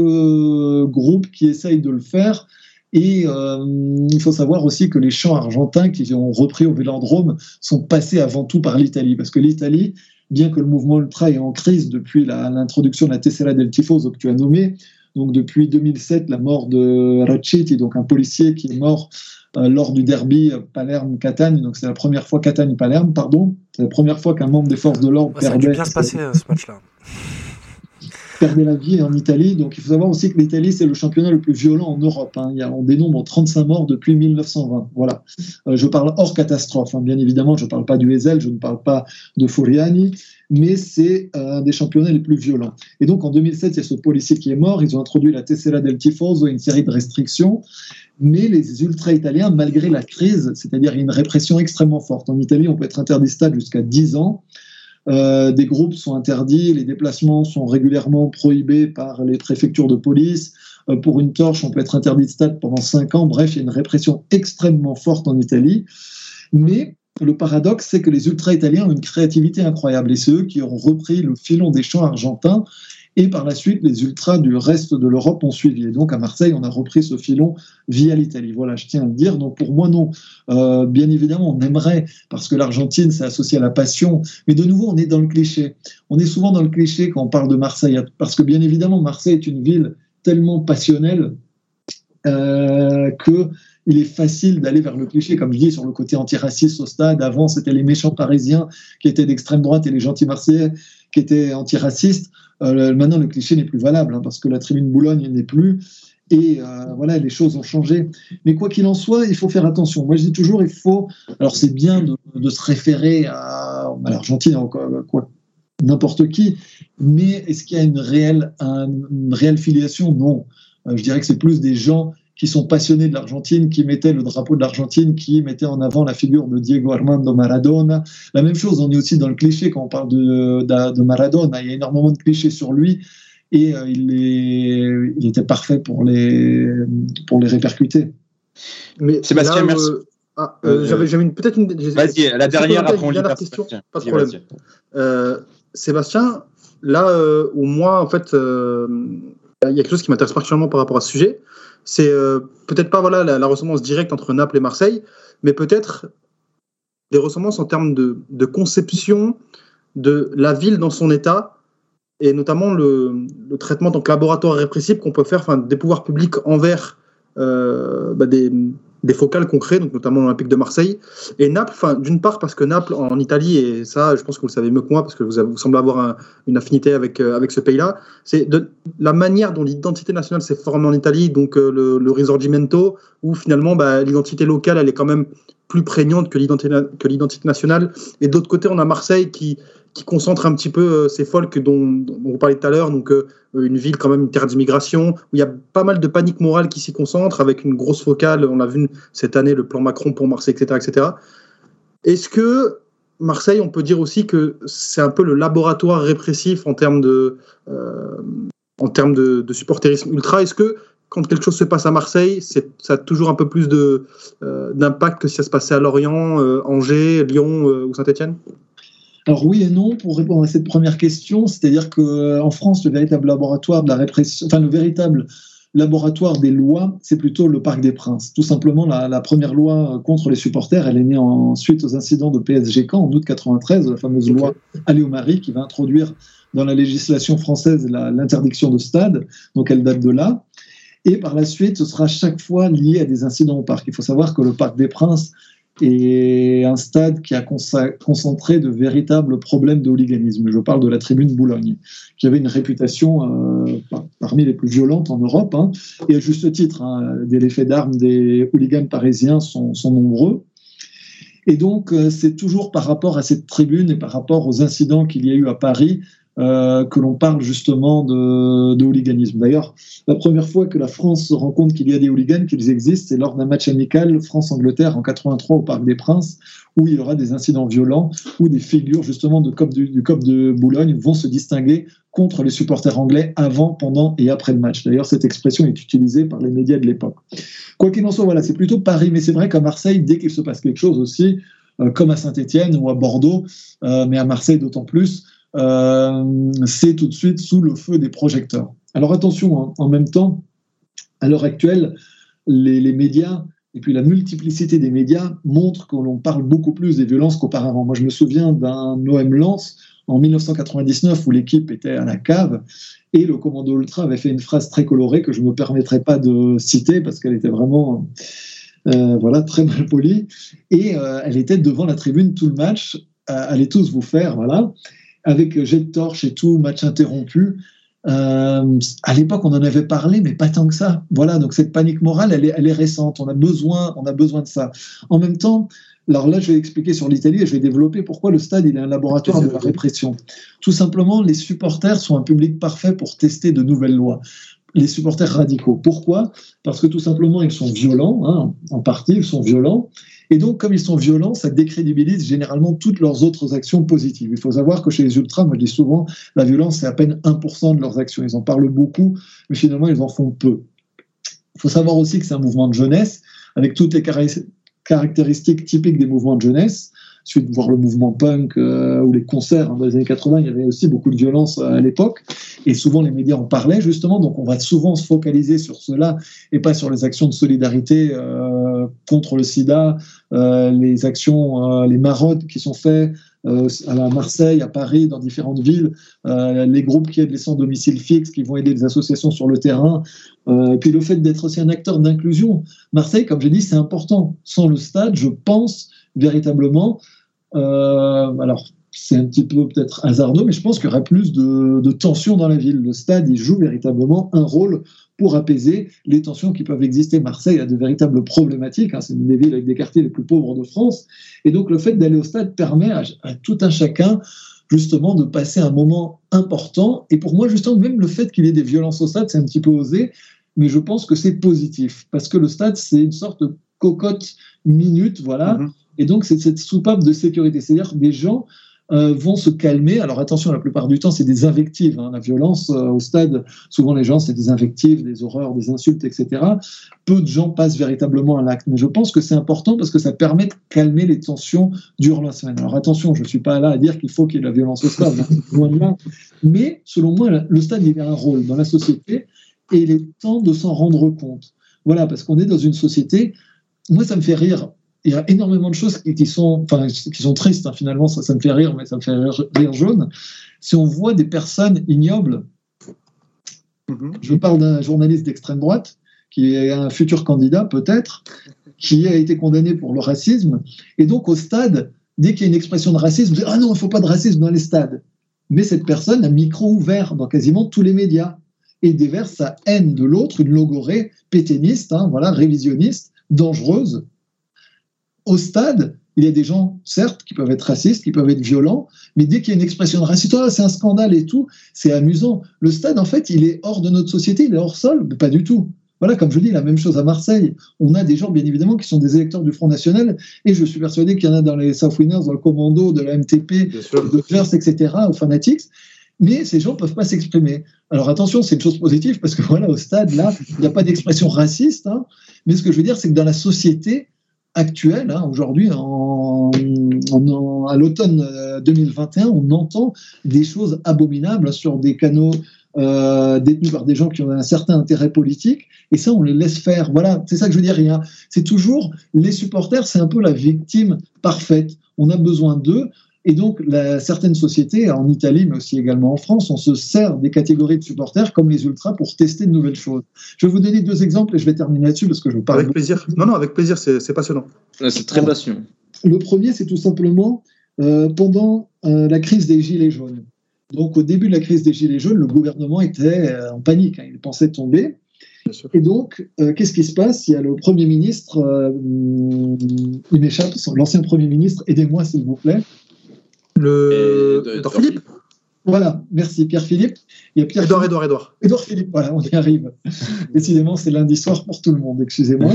groupes qui essayent de le faire. Et euh, il faut savoir aussi que les chants argentins qui ont repris au Vélodrome sont passés avant tout par l'Italie. Parce que l'Italie, bien que le mouvement ultra est en crise depuis l'introduction de la Tessera del Tifoso que tu as nommé, donc depuis 2007, la mort de Racchetti, donc un policier qui est mort lors du derby Palerme-Catane, donc c'est la première fois Catane-Palerme, pardon, c'est la première fois qu'un membre des forces de l'ordre Ouais, ça a perdait, bien se passer euh, ce match-là. perdait la vie en Italie. Donc il faut savoir aussi que l'Italie, c'est le championnat le plus violent en Europe. hein. Il y a, on dénombre 35 morts depuis 1920. Voilà. Euh, je parle hors catastrophe, hein. bien évidemment, je ne parle pas du Ezel, je ne parle pas de Furiani, mais c'est euh, un des championnats les plus violents. Et donc en 2007, il y a ce policier qui est mort, ils ont introduit la Tessera del Tifoso une série de restrictions. Mais les ultra-italiens, malgré la crise, c'est-à-dire une répression extrêmement forte. En Italie, on peut être interdit de stade jusqu'à 10 ans. Euh, des groupes sont interdits, les déplacements sont régulièrement prohibés par les préfectures de police. Euh, pour une torche, on peut être interdit de stade pendant 5 ans. Bref, il y a une répression extrêmement forte en Italie. Mais le paradoxe, c'est que les ultra-italiens ont une créativité incroyable et c'est qui ont repris le filon des chants argentins et par la suite, les ultras du reste de l'Europe ont suivi. Et donc à Marseille, on a repris ce filon via l'Italie. Voilà, je tiens à le dire. Donc pour moi, non. Euh, bien évidemment, on aimerait, parce que l'Argentine, c'est associé à la passion. Mais de nouveau, on est dans le cliché. On est souvent dans le cliché quand on parle de Marseille. Parce que bien évidemment, Marseille est une ville tellement passionnelle euh, que il est facile d'aller vers le cliché, comme je dis, sur le côté antiraciste au stade. Avant, c'était les méchants parisiens qui étaient d'extrême droite et les gentils marseillais qui étaient antiracistes. Euh, maintenant, le cliché n'est plus valable hein, parce que la tribune Boulogne n'est plus. Et euh, voilà, les choses ont changé. Mais quoi qu'il en soit, il faut faire attention. Moi, je dis toujours, il faut. Alors, c'est bien de, se référer à, l'Argentine, quoi, n'importe qui. Mais est-ce qu'il y a une réelle, une réelle filiation? Non. Euh, je dirais que c'est plus des gens qui sont passionnés de l'Argentine, qui mettaient le drapeau de l'Argentine, qui mettaient en avant la figure de Diego Armando Maradona. La même chose, on est aussi dans le cliché quand on parle de, de, Maradona. Il y a énormément de clichés sur lui et euh, il, est, il était parfait pour les, pour les répercuter. Mais Sébastien, merci. Euh, ah, euh, j'avais une peut-être une. Vas-y, la dernière après on la question. Pas de problème. Sébastien, là où moi en fait, il y a quelque chose qui m'intéresse particulièrement par rapport à ce sujet c'est euh, peut-être pas voilà la, ressemblance directe entre Naples et Marseille, mais peut-être des ressemblances en termes de, conception de la ville dans son état et notamment le, traitement donc laboratoire répressif qu'on peut faire, des pouvoirs publics envers euh, bah, des, des focales concrets, donc notamment l'Olympique de Marseille. Et Naples, d'une part parce que Naples en Italie, et ça je pense que vous le savez mieux que moi, parce que vous, semblez avoir une affinité avec, euh, avec ce pays-là, c'est de la manière dont l'identité nationale s'est formée en Italie, donc euh, le, risorgimento, où finalement bah, l'identité locale, elle est quand même plus prégnante que l'identité nationale. Et d'autre côté, on a Marseille qui, qui concentre un petit peu euh, ces folks dont, dont on parlait tout à l'heure, donc euh, une ville quand même une terre d'immigration, où il y a pas mal de panique morale qui s'y concentre, avec une grosse focale, on l'a vu cette année, le plan Macron pour Marseille, etc. etc. Est-ce que Marseille, on peut dire aussi que c'est un peu le laboratoire répressif en termes de, euh, en termes de, de supporterisme ultra? Est-ce que quand quelque chose se passe à Marseille, ça a toujours un peu plus d'impact que si ça se passait à Lorient, Angers, Lyon ou Saint-Etienne alors oui et non pour répondre à cette première question, c'est-à-dire qu'en euh, France, le véritable laboratoire de la répression, enfin le véritable laboratoire des lois, c'est plutôt le Parc des Princes. Tout simplement, la, première loi contre les supporters, elle est née en, suite aux incidents de PSG Caen en août 93, la fameuse loi Aléo-Marie qui va introduire dans la législation française l'interdiction de stade. Donc elle date de là. Et par la suite, ce sera chaque fois lié à des incidents au parc. Il faut savoir que le Parc des Princes et un stade qui a concentré de véritables problèmes de hooliganisme. Je parle de la tribune Boulogne, qui avait une réputation euh, parmi les plus violentes en Europe, hein, et à juste titre. Hein, les faits d'armes des hooligans parisiens sont, nombreux. Et donc, euh, c'est toujours par rapport à cette tribune et par rapport aux incidents qu'il y a eu à Paris euh, que l'on parle justement de, de hooliganisme. D'ailleurs, la première fois que la France se rend compte qu'il y a des hooligans, qu'ils existent, c'est lors d'un match amical France-Angleterre en 83 au Parc des Princes, où il y aura des incidents violents, où des figures justement du, COP de Boulogne vont se distinguer contre les supporters anglais avant, pendant et après le match. D'ailleurs, cette expression est utilisée par les médias de l'époque. Quoi qu'il en soit, voilà, c'est plutôt Paris, mais c'est vrai qu'à Marseille, dès qu'il se passe quelque chose aussi, euh, comme à Saint-Étienne ou à Bordeaux, euh, mais à Marseille d'autant plus, c'est tout de suite sous le feu des projecteurs. Alors attention, hein, en même temps, à l'heure actuelle, les, médias et puis la multiplicité des médias montrent que l'on parle beaucoup plus des violences qu'auparavant. Moi, je me souviens d'un OM Lens en 1999 où l'équipe était à la cave et le commando ultra avait fait une phrase très colorée que je ne me permettrai pas de citer parce qu'elle était vraiment euh, voilà très mal polie et euh, elle était devant la tribune tout le match. allez tous vous faire, voilà avec jet de torche et tout, match interrompu. Euh, à l'époque, on en avait parlé, mais pas tant que ça. Voilà, donc cette panique morale, elle est, récente. On a besoin, on a besoin de ça. En même temps, alors là, je vais expliquer sur l'Italie et je vais développer pourquoi le stade est un laboratoire de la répression. Tout simplement, les supporters sont un public parfait pour tester de nouvelles lois. les supporters radicaux. Pourquoi? Parce que tout simplement, ils sont violents, hein, en partie, ils sont violents. Et donc, comme ils sont violents, ça décrédibilise généralement toutes leurs autres actions positives. Il faut savoir que chez les ultras, moi je dis souvent, la violence, c'est à peine 1% de leurs actions. Ils en parlent beaucoup, mais finalement, ils en font peu. Il faut savoir aussi que c'est un mouvement de jeunesse, avec toutes les caractéristiques typiques des mouvements de jeunesse suite de voir le mouvement punk euh, ou les concerts hein, dans les années 80, il y avait aussi beaucoup de violence euh, à l'époque, et souvent les médias en parlaient justement, donc on va souvent se focaliser sur cela et pas sur les actions de solidarité euh, contre le sida, les actions, les maraudes qui sont faites à Marseille, à Paris, dans différentes villes, les groupes qui aident les sans domicile fixe, qui vont aider les associations sur le terrain, puis le fait d'être aussi un acteur d'inclusion. Marseille, comme j'ai dit, c'est important. Sans le stade, je pense véritablement euh, alors, c'est un petit peu peut-être hasardeux, mais je pense qu'il y aurait plus de, de tensions dans la ville. Le stade, il joue véritablement un rôle pour apaiser les tensions qui peuvent exister. Marseille a de véritables problématiques, hein. c'est une des villes avec des quartiers les plus pauvres de France, et donc le fait d'aller au stade permet à, tout un chacun justement de passer un moment important, et pour moi justement même le fait qu'il y ait des violences au stade, c'est un petit peu osé, mais je pense que c'est positif, parce que le stade, c'est une sorte de cocotte minute, voilà, mm-hmm. Et donc, c'est cette soupape de sécurité. C'est-à-dire que des gens euh, vont se calmer. Alors attention, la plupart du temps, c'est des invectives. Hein. La violence euh, au stade, souvent les gens, c'est des invectives, des horreurs, des insultes, etc. Peu de gens passent véritablement à l'acte. Mais je pense que c'est important parce que ça permet de calmer les tensions durant la semaine. Alors attention, je ne suis pas là à dire qu'il faut qu'il y ait de la violence au stade. Hein. Mais selon moi, le stade, il a un rôle dans la société et il est temps de s'en rendre compte. Voilà, parce qu'on est dans une société. Moi, ça me fait rire il y a énormément de choses qui, sont, enfin, qui sont tristes, hein, finalement, ça, ça, me fait rire, mais ça me fait rire, jaune. Si on voit des personnes ignobles, mhm. je parle d'un journaliste d'extrême droite, qui est un futur candidat peut-être, qui a été condamné pour le racisme, et donc au stade, dès qu'il y a une expression de racisme, on dit, ah non, il ne faut pas de racisme dans les stades. Mais cette personne a micro ouvert dans quasiment tous les médias et déverse sa haine de l'autre, une logorée péténiste, hein, voilà, révisionniste, dangereuse, au stade, il y a des gens, certes, qui peuvent être racistes, qui peuvent être violents, mais dès qu'il y a une expression de racisme, oh, c'est un scandale et tout, c'est amusant. Le stade, en fait, il est hors de notre société, il est hors sol, mais pas du tout. Voilà, comme je dis, la même chose à Marseille. On a des gens, bien évidemment, qui sont des électeurs du Front National, et je suis persuadé qu'il y en a dans les South Winners, dans le Commando, de la MTP, de First, etc., aux Fanatics, mais ces gens ne peuvent pas s'exprimer. Alors attention, c'est une chose positive, parce que voilà, au stade, là, il n'y a pas d'expression raciste, hein, mais ce que je veux dire, c'est que dans la société, actuelle, hein, aujourd'hui, en, à l'automne 2021, euh, on entend des choses abominables sur des canaux euh, détenus par des gens qui ont un certain intérêt politique, et ça, on les laisse faire. Voilà, c'est ça que je veux dire. C'est toujours les supporters, c'est un peu la victime parfaite. On a besoin d'eux. Et donc, la, certaines sociétés, en Italie, mais aussi également en France, on se sert des catégories de supporters comme les ultras pour tester de nouvelles choses. Je vais vous donner deux exemples et je vais terminer là-dessus parce que je parle. Avec plaisir. Non, non, avec plaisir, c'est passionnant. C'est très passionnant. Le premier, c'est tout simplement euh, pendant euh, la crise des Gilets jaunes. Donc, au début de la crise des Gilets jaunes, le gouvernement était euh, en panique. Hein, il pensait tomber. Et donc, qu'est-ce qui se passe? Il y a le Premier ministre, il m'échappe, l'ancien Premier ministre, aidez-moi s'il vous plaît, le... Edouard Philippe Voilà, merci Pierre-Philippe. Il y a Pierre Edouard, Edouard, Edouard. Edouard Philippe, voilà, on y arrive. Décidément, c'est lundi soir pour tout le monde, excusez-moi.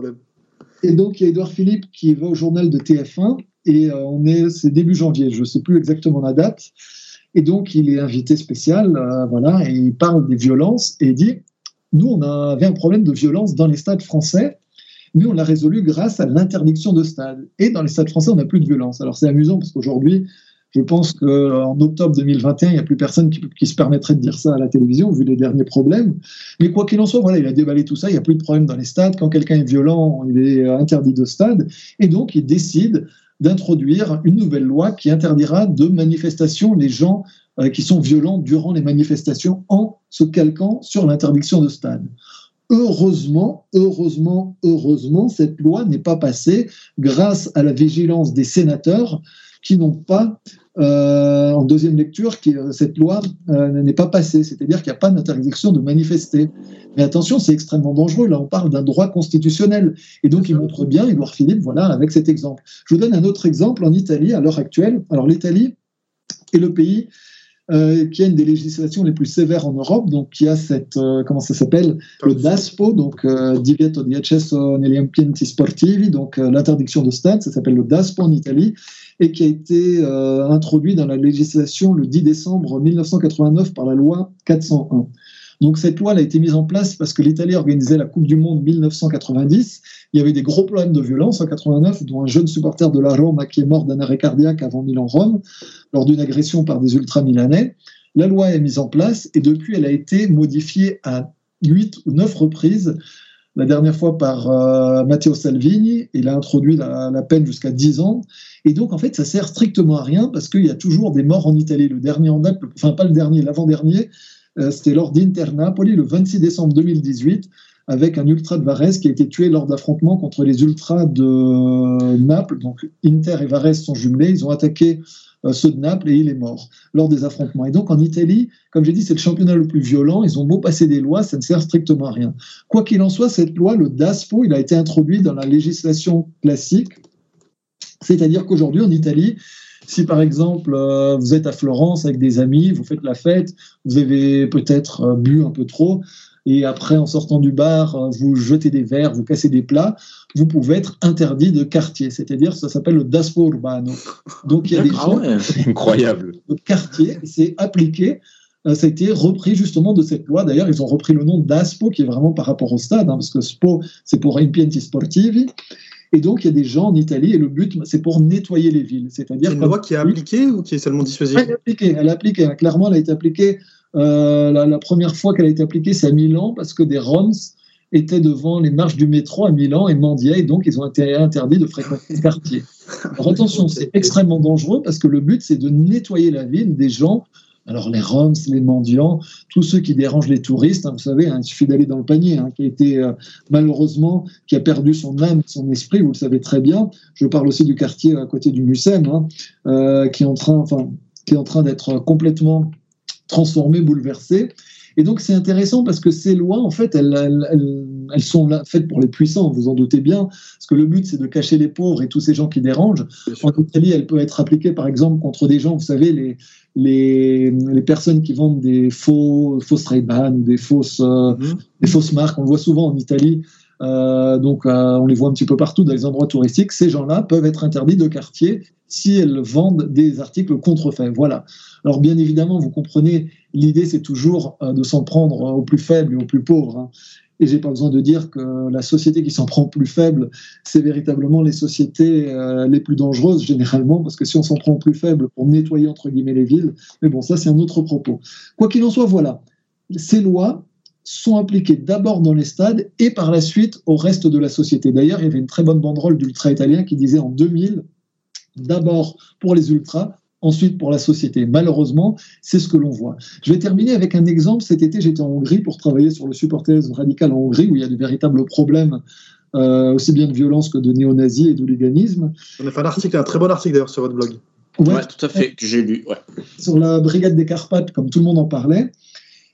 et donc, il y a Edouard Philippe qui va au journal de TF1, et euh, on est, c'est début janvier, je ne sais plus exactement la date. Et donc, il est invité spécial, euh, voilà, et il parle des violences, et il dit Nous, on avait un problème de violence dans les stades français, mais on l'a résolu grâce à l'interdiction de stade. Et dans les stades français, on n'a plus de violence. Alors c'est amusant parce qu'aujourd'hui, je pense qu'en octobre 2021, il n'y a plus personne qui, se permettrait de dire ça à la télévision, vu les derniers problèmes. Mais quoi qu'il en soit, voilà, il a déballé tout ça, il n'y a plus de problème dans les stades. Quand quelqu'un est violent, il est interdit de stade. Et donc, il décide d'introduire une nouvelle loi qui interdira de manifestations les gens euh, qui sont violents durant les manifestations en se calquant sur l'interdiction de stade. Heureusement, heureusement, heureusement, cette loi n'est pas passée grâce à la vigilance des sénateurs qui n'ont pas, euh, en deuxième lecture, euh, cette loi euh, n'est pas passée, c'est-à-dire qu'il n'y a pas d'interdiction de manifester. Mais attention, c'est extrêmement dangereux. Là, on parle d'un droit constitutionnel. Et donc, il montre bien, Édouard Philippe, voilà, avec cet exemple. Je vous donne un autre exemple en Italie, à l'heure actuelle. Alors, l'Italie est le pays euh, qui a une des législations les plus sévères en Europe, donc qui a cette, euh, comment ça s'appelle, le DASPO, donc euh, Divieto di accesso negli ambienti sportivi, donc euh, l'interdiction de stade, ça s'appelle le DASPO en Italie, et qui a été euh, introduit dans la législation le 10 décembre 1989 par la loi 401. Donc cette loi elle a été mise en place parce que l'Italie organisait la Coupe du Monde 1990. Il y avait des gros problèmes de violence en 89, dont un jeune supporter de la Rome qui est mort d'un arrêt cardiaque avant Milan-Rome lors d'une agression par des ultras milanais. La loi est mise en place et depuis elle a été modifiée à 8 ou 9 reprises. La dernière fois par euh, Matteo Salvini, il a introduit la, peine jusqu'à 10 ans. Et donc, en fait, ça sert strictement à rien parce qu'il y a toujours des morts en Italie. Le dernier en date, enfin pas le dernier, l'avant-dernier, c'était lors d'Inter Napoli le 26 décembre 2018 avec un ultra de Varese qui a été tué lors d'affrontements contre les ultras de Naples. Donc Inter et Varese sont jumelés, ils ont attaqué euh, ceux de Naples et il est mort lors des affrontements. Et donc en Italie, comme j'ai dit, c'est le championnat le plus violent, ils ont beau passer des lois, ça ne sert strictement à rien. Quoi qu'il en soit, cette loi, le DASPO, il a été introduit dans la législation classique, c'est-à-dire qu'aujourd'hui en Italie, si par exemple euh, vous êtes à Florence avec des amis, vous faites la fête, vous avez peut-être euh, bu un peu trop, et après en sortant du bar, euh, vous jetez des verres, vous cassez des plats, vous pouvez être interdit de quartier, c'est-à-dire ça s'appelle le daspo urbano. Donc il y a des gens. Incroyable. de quartier, c'est appliqué. Ça a été repris justement de cette loi. D'ailleurs, ils ont repris le nom d'ASPO, qui est vraiment par rapport au stade, hein, parce que SPO, c'est pour Impianti Sportivi. Et donc, il y a des gens en Italie, et le but, c'est pour nettoyer les villes. C'est-à-dire C'est une loi qui est appliquée ou qui est seulement dissuasive elle est appliquée, elle est appliquée. hein. Clairement, elle a été appliquée. euh, la, la première fois qu'elle a été appliquée, c'est à Milan, parce que des Roms étaient devant les marches du métro à Milan et mendiaient, et donc ils ont été interdits de fréquenter ce quartier. Alors attention, c'est extrêmement dangereux parce que le but, c'est de nettoyer la ville des gens. Alors les Roms, les mendiants, tous ceux qui dérangent les touristes, hein, vous savez, hein, il suffit d'aller dans le panier, hein, qui a été euh, malheureusement, qui a perdu son âme, son esprit, vous le savez très bien. Je parle aussi du quartier à côté du Mucem, euh, qui est en train, enfin, qui est en train d'être complètement transformé, bouleversé. Et donc c'est intéressant parce que ces lois, en fait, elles, elles- sont là, faites pour les puissants, vous en doutez bien, parce que le but c'est de cacher les pauvres et tous ces gens qui dérangent. En Italie, elle peut être appliquée par exemple contre des gens, vous savez, les, les, les personnes qui vendent des faux, fausses Ray-Ban ou des fausses, euh, Mhm. des fausses marques. On le voit souvent en Italie. Euh, donc, euh, on les voit un petit peu partout dans les endroits touristiques. Ces gens-là peuvent être interdits de quartier si elles vendent des articles contrefaits. Voilà. Alors, bien évidemment, vous comprenez, l'idée, c'est toujours euh, de s'en prendre aux plus faibles et aux plus pauvres. hein. Et j'ai pas besoin de dire que la société qui s'en prend plus faibles, c'est véritablement les sociétés les plus dangereuses, généralement, parce que si on s'en prend plus faibles pour nettoyer, entre guillemets, les villes, mais bon, ça, c'est un autre propos. Quoi qu'il en soit, voilà. Ces lois sont appliquées d'abord dans les stades et par la suite au reste de la société. D'ailleurs, il y avait une très bonne banderole d'ultra italien qui disait en 2000, d'abord pour les ultras, ensuite pour la société. Malheureusement, c'est ce que l'on voit. Je vais terminer avec un exemple. Cet été, j'étais en Hongrie pour travailler sur le supporterisme radical en Hongrie, où il y a des véritables problèmes, euh, aussi bien de violence que de néo-nazis et d'hooliganisme. On a fait un article, un très bon article d'ailleurs sur votre blog. Ouais, Ouais, tout à fait, que j'ai lu. Ouais. sur la brigade des Carpates, comme tout le monde en parlait.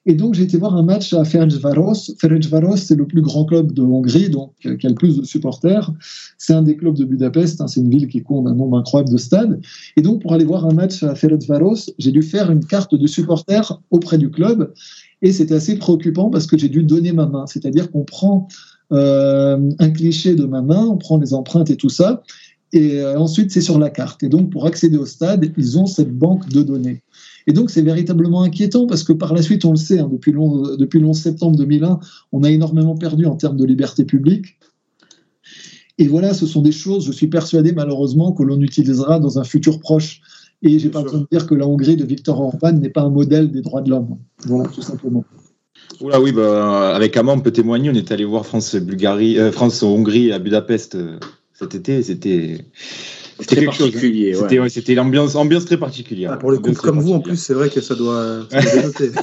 Et donc, j'ai été voir un match à Ferencvaros. Ferencvaros, c'est le plus grand club de Hongrie, donc euh, qui a le plus de supporters. C'est un des clubs de Budapest. hein, c'est une ville qui compte un nombre incroyable de stades. Et donc, pour aller voir un match à Ferencvaros, j'ai dû faire une carte de supporter auprès du club. Et c'était assez préoccupant parce que j'ai dû donner ma main. C'est-à-dire qu'on prend euh, un cliché de ma main, on prend les empreintes et tout ça. Et euh, ensuite, c'est sur la carte. Et donc, pour accéder au stade, ils ont cette banque de données. Et donc, c'est véritablement inquiétant parce que par la suite, on le sait, hein, depuis, le 11 depuis le 11 septembre 2001, on a énormément perdu en termes de liberté publique. Et voilà, ce sont des choses, je suis persuadé malheureusement, que l'on utilisera dans un futur proche. Et j'ai pas besoin de dire que la Hongrie de Viktor Orban n'est pas un modèle des droits de l'homme. Voilà, tout simplement. Oula, oui, bah, avec Amand, on peut témoigner. On est allé voir France-Bulgarie, euh, France-Hongrie à Budapest euh, cet. C'était. C'était Très quelque chose. hein. ouais. C'était ouais, c'était l'ambiance ambiance très particulière. Ah, pour coups très comme vous, en particulière. plus, c'est vrai que ça doit, ça doit dénoter.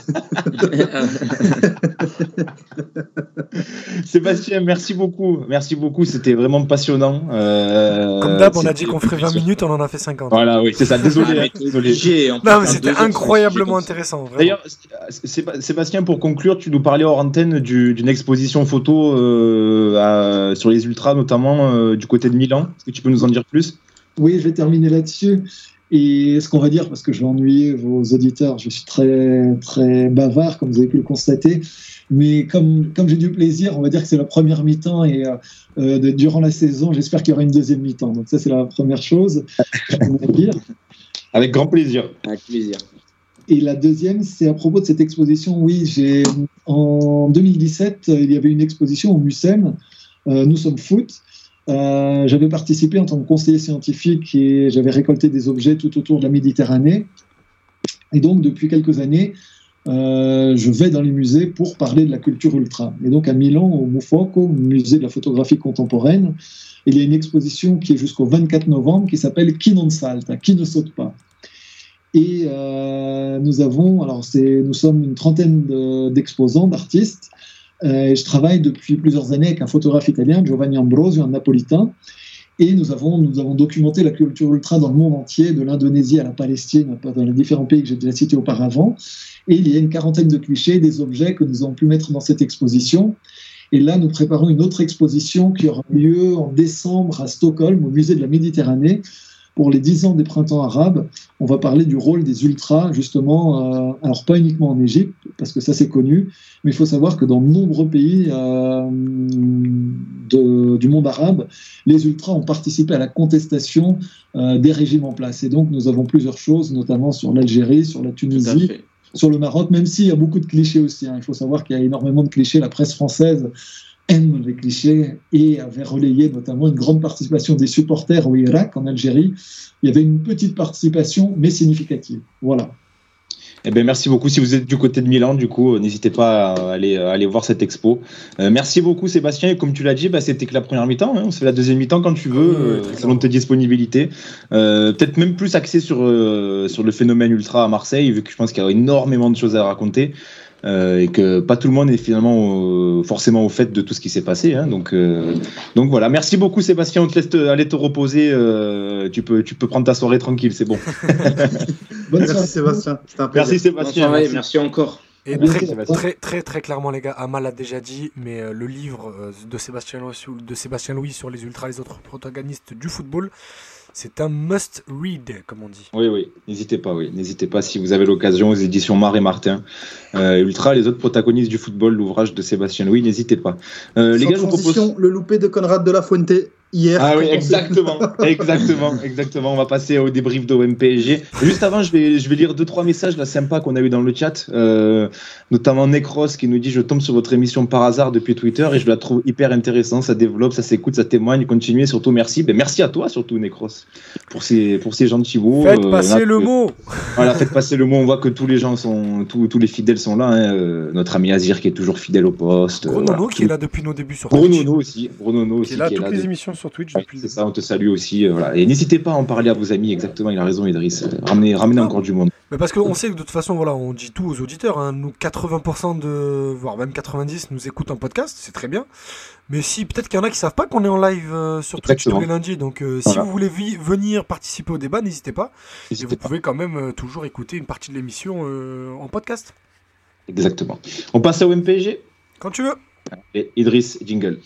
Sébastien, merci beaucoup. Merci beaucoup. C'était vraiment passionnant. Euh, Comme d'hab, on a dit qu'on ferait 20 minutes, on en a fait 50. Voilà, oui, c'est ça. Ah, Désolé. mais hein, désolé. Non, mais c'était incroyablement intéressant. vraiment. D'ailleurs, Séba- Sébastien, pour conclure, tu nous parlais hors antenne du- d'une exposition photo euh, à- sur les ultras, notamment euh, du côté de Milan. Est-ce que tu peux nous en dire plus? Oui, je vais terminer là-dessus. Et ce qu'on va dire, parce que je vais ennuyer vos auditeurs, je suis très, très bavard, comme vous avez pu le constater. Mais comme, comme j'ai du plaisir, on va dire que c'est la première mi-temps et euh, euh, de, durant la saison, j'espère qu'il y aura une deuxième mi-temps. Donc ça, c'est la première chose. dire. Avec grand plaisir. Avec plaisir. Et la deuxième, c'est à propos de cette exposition. Oui, j'ai en 2017, il y avait une exposition au MUSEM. Euh, Nous sommes foot. Euh, j'avais participé en tant que conseiller scientifique et j'avais récolté des objets tout autour de la Méditerranée. Et donc, depuis quelques années, euh, je vais dans les musées pour parler de la culture ultra. Et donc, à Milan, au Mufoco, musée de la photographie contemporaine, il y a une exposition qui est jusqu'au 24 novembre qui s'appelle Qui non salta, qui ne saute pas. Et euh, nous avons, alors nous sommes une trentaine d'exposants, d'artistes, euh, je travaille depuis plusieurs années avec un photographe italien, Giovanni Ambrosio, un napolitain. Et nous avons, nous avons documenté la culture ultra dans le monde entier, de l'Indonésie à la Palestine, dans les différents pays que j'ai déjà cités auparavant. Et il y a une quarantaine de clichés, des objets que nous avons pu mettre dans cette exposition. Et là, nous préparons une autre exposition qui aura lieu en décembre à Stockholm, au musée de la Méditerranée, pour les 10 ans des printemps arabes, on va parler du rôle des ultras, justement, euh, alors pas uniquement en Égypte, parce que ça c'est connu, mais il faut savoir que dans de nombreux pays euh, du monde arabe, les ultras ont participé à la contestation euh, des régimes en place. Et donc nous avons plusieurs choses, notamment sur l'Algérie, sur la Tunisie, sur le Maroc, même s'il y a beaucoup de clichés aussi. Hein. Il faut savoir qu'il y a énormément de clichés. La presse française aime les clichés et avait relayé notamment une grande participation des supporters au Irak, en Algérie. Il y avait une petite participation, mais significative. Voilà. Eh ben, merci beaucoup. Si vous êtes du côté de Milan, du coup, euh, n'hésitez pas à aller, aller voir cette expo. Euh, merci beaucoup, Sébastien. Et comme tu l'as dit, bah, c'était que la première mi-temps. Hein. On se fait la deuxième mi-temps quand tu veux, euh, selon tes disponibilités. Peut-être même plus axé sur, sur le phénomène ultra à Marseille, vu que je pense qu'il y a énormément de choses à raconter. Euh, et que pas tout le monde est finalement forcément au fait de tout ce qui s'est passé. Hein, donc, euh, donc voilà. Merci beaucoup Sébastien. On te laisse aller te reposer. Euh, tu peux, tu peux prendre ta soirée tranquille. C'est bon. merci Sébastien. merci Sébastien. merci. encore. Et très, très, très, très, clairement, les gars, Amal a déjà dit, mais le livre de Sébastien, de Sébastien Louis sur les ultras, les autres protagonistes du football, c'est un must read, comme on dit. Oui, oui, n'hésitez pas, oui, n'hésitez pas si vous avez l'occasion aux éditions Mar et Martin. Euh, Ultra, les autres protagonistes du football, l'ouvrage de Sébastien Louis, n'hésitez pas. Euh, les gars, je vous propose... le loupé de Conrad de la Fuente hier. Ah oui, exactement, exactement, exactement. On va passer au débrief de OMPG. Juste avant, je vais, je vais lire deux trois messages là sympas qu'on a eu dans le chat, euh, notamment Necros qui nous dit je tombe sur votre émission par hasard depuis Twitter et je la trouve hyper intéressante. Ça développe, ça s'écoute, ça témoigne. Continuez, surtout merci. Ben, merci à toi surtout Necros pour ces pour ces gentils mots. Faites euh, passer le mot. Voilà, faites passer le mot. On voit que tous les gens sont, tous, tous les fidèles sont là. Hein. Euh, notre ami Azir qui est toujours fidèle au poste. Bruno qui est là depuis nos débuts sur Bruno aussi. Bruno aussi. Qui est là toutes les émissions sur Twitch C'est ça, on te salue aussi. Euh, voilà. Et n'hésitez pas à en parler à vos amis, exactement, il a raison, Idriss. Euh, ramenez, ramenez encore du monde. Mais parce qu'on sait que de toute façon, voilà, on dit tout aux auditeurs. Hein. Nous, 80% de, voire même 90 nous écoutent en podcast, c'est très bien. Mais si, peut-être qu'il y en a qui savent pas qu'on est en live euh, sur Twitch tous les lundis. Donc, si vous voulez venir participer au débat, n'hésitez pas. Et vous pouvez quand même toujours écouter une partie de l'émission en podcast. Exactement. On passe à OMPG Quand tu veux. Et Idriss, jingle.